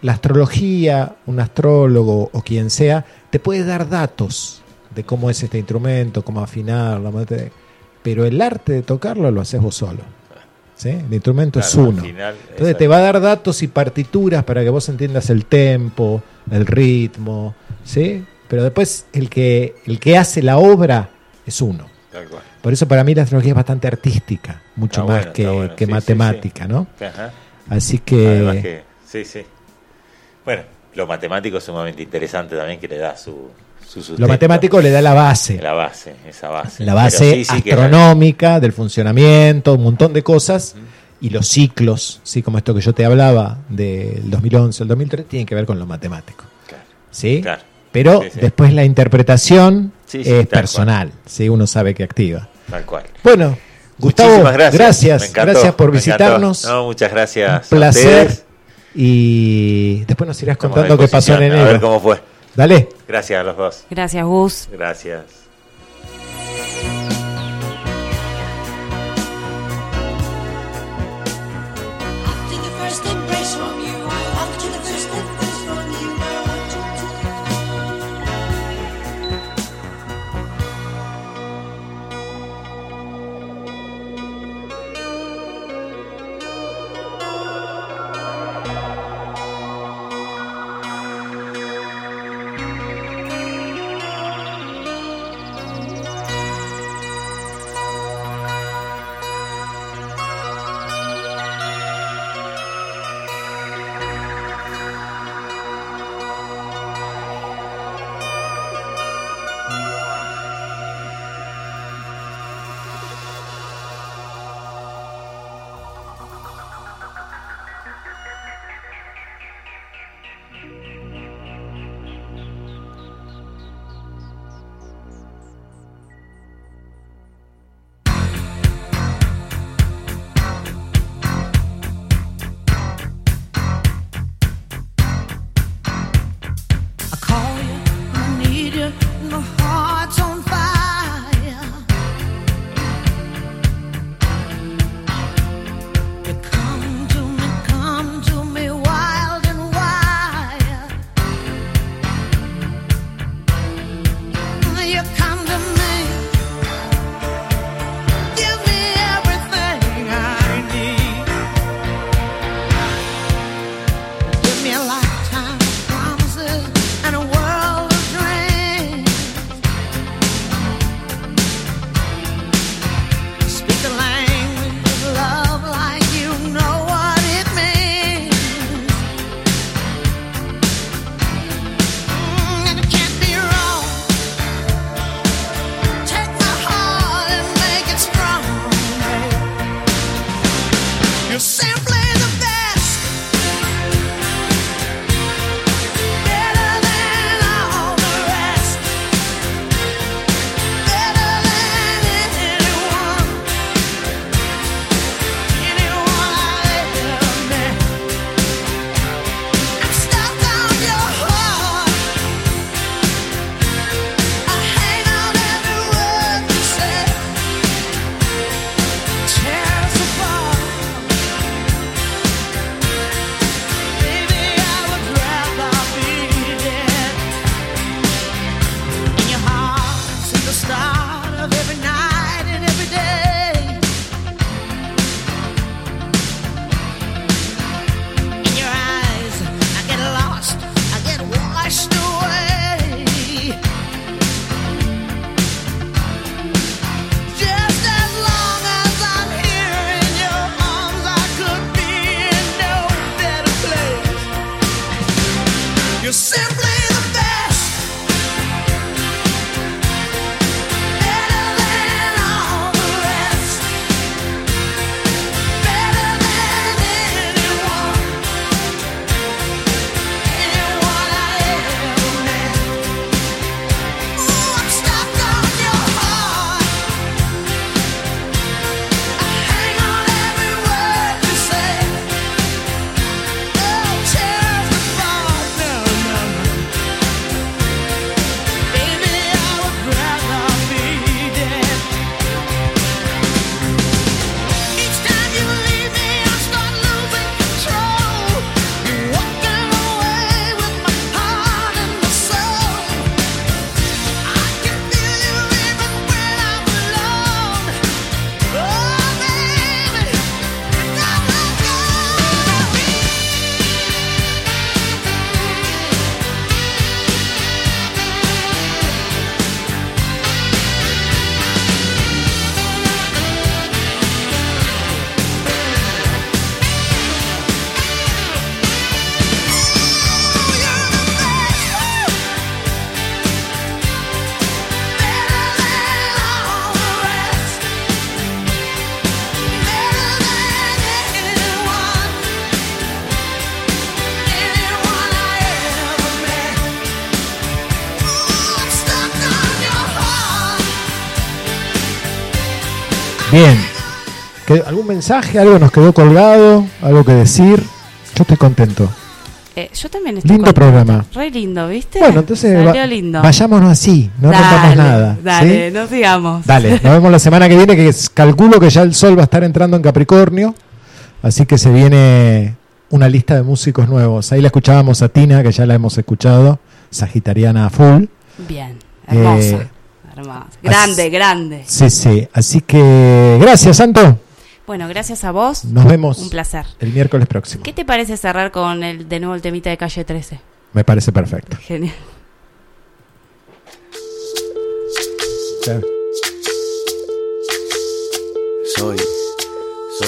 Speaker 1: la astrología, un astrólogo o quien sea, te puede dar datos de cómo es este instrumento, cómo afinarlo, cómo te- pero el arte de tocarlo lo haces vos solo. ¿sí? El instrumento es
Speaker 9: Claro,
Speaker 1: uno.
Speaker 9: final,
Speaker 1: Entonces te va a dar datos y partituras para que vos entiendas el tempo, el ritmo, ¿sí? Pero después el que, el que hace la obra es uno.
Speaker 9: Tal cual.
Speaker 1: Por eso para mí la astrología es bastante artística, mucho
Speaker 9: Está
Speaker 1: más
Speaker 9: bueno,
Speaker 1: que,
Speaker 9: bueno.
Speaker 1: que
Speaker 9: Sí,
Speaker 1: matemática,
Speaker 9: sí.
Speaker 1: ¿no?
Speaker 9: Ajá.
Speaker 1: Así que,
Speaker 9: que, sí, sí. Bueno, lo matemático es sumamente interesante también que le da su.
Speaker 1: Lo matemático le da la base,
Speaker 9: La base, esa base.
Speaker 1: la base
Speaker 9: sí, sí que-
Speaker 1: astronómica del funcionamiento, un montón de cosas. Y los ciclos, sí, como esto que yo te hablaba del 2011 al 2003, tienen que ver con lo matemático.
Speaker 9: Claro,
Speaker 1: ¿sí?
Speaker 9: claro.
Speaker 1: Pero
Speaker 9: Sí,
Speaker 1: después la interpretación es personal, ¿sí? uno sabe que activa.
Speaker 9: Tal cual.
Speaker 1: Bueno, Gustavo,
Speaker 9: Muchísimas gracias.
Speaker 1: gracias,
Speaker 9: Me encantó,
Speaker 1: gracias por visitarnos.
Speaker 9: No, muchas gracias.
Speaker 1: Un placer. Y después nos irás
Speaker 9: Estamos
Speaker 1: contando qué pasó en
Speaker 9: disposición. A ver
Speaker 1: enero.
Speaker 9: cómo fue.
Speaker 1: Dale.
Speaker 9: Gracias a los dos.
Speaker 4: Gracias, Gus.
Speaker 9: Gracias.
Speaker 1: Mensaje? ¿Algo nos quedó colgado? ¿Algo que decir? Yo estoy contento.
Speaker 4: Eh, yo también estoy
Speaker 1: Lindo
Speaker 4: contenta.
Speaker 1: programa.
Speaker 4: Re lindo, ¿viste?
Speaker 1: Bueno, entonces va-
Speaker 4: lindo.
Speaker 1: vayámonos así, no
Speaker 4: dale,
Speaker 1: nada.
Speaker 4: Dale,
Speaker 1: ¿sí?
Speaker 4: no sigamos.
Speaker 1: Dale, nos vemos la semana que viene, que calculo que ya el sol va a estar entrando en Capricornio, así que se viene una lista de músicos nuevos. Ahí la escuchábamos a Tina, que ya la hemos escuchado, sagitariana a full.
Speaker 4: Bien, hermosa.
Speaker 1: Eh,
Speaker 4: hermosa. Grande,
Speaker 1: así-
Speaker 4: grande.
Speaker 1: Sí, sí, así que gracias, Santo.
Speaker 4: Bueno, gracias a vos.
Speaker 1: Nos vemos
Speaker 4: Un placer.
Speaker 1: el miércoles próximo.
Speaker 4: ¿Qué te parece cerrar con el de nuevo el temita de calle 13?
Speaker 1: Me parece perfecto.
Speaker 4: Genial.
Speaker 2: Soy,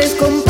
Speaker 3: no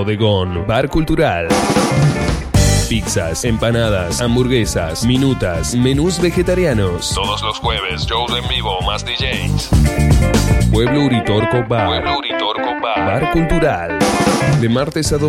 Speaker 12: Bodegón. Bar cultural. Pizzas, empanadas, hamburguesas, minutas, menús vegetarianos. Todos los jueves, shows en vivo más DJs. Pueblo Uritorco Bar. Pueblo Uritorco Bar. Bar cultural. De martes a domingo.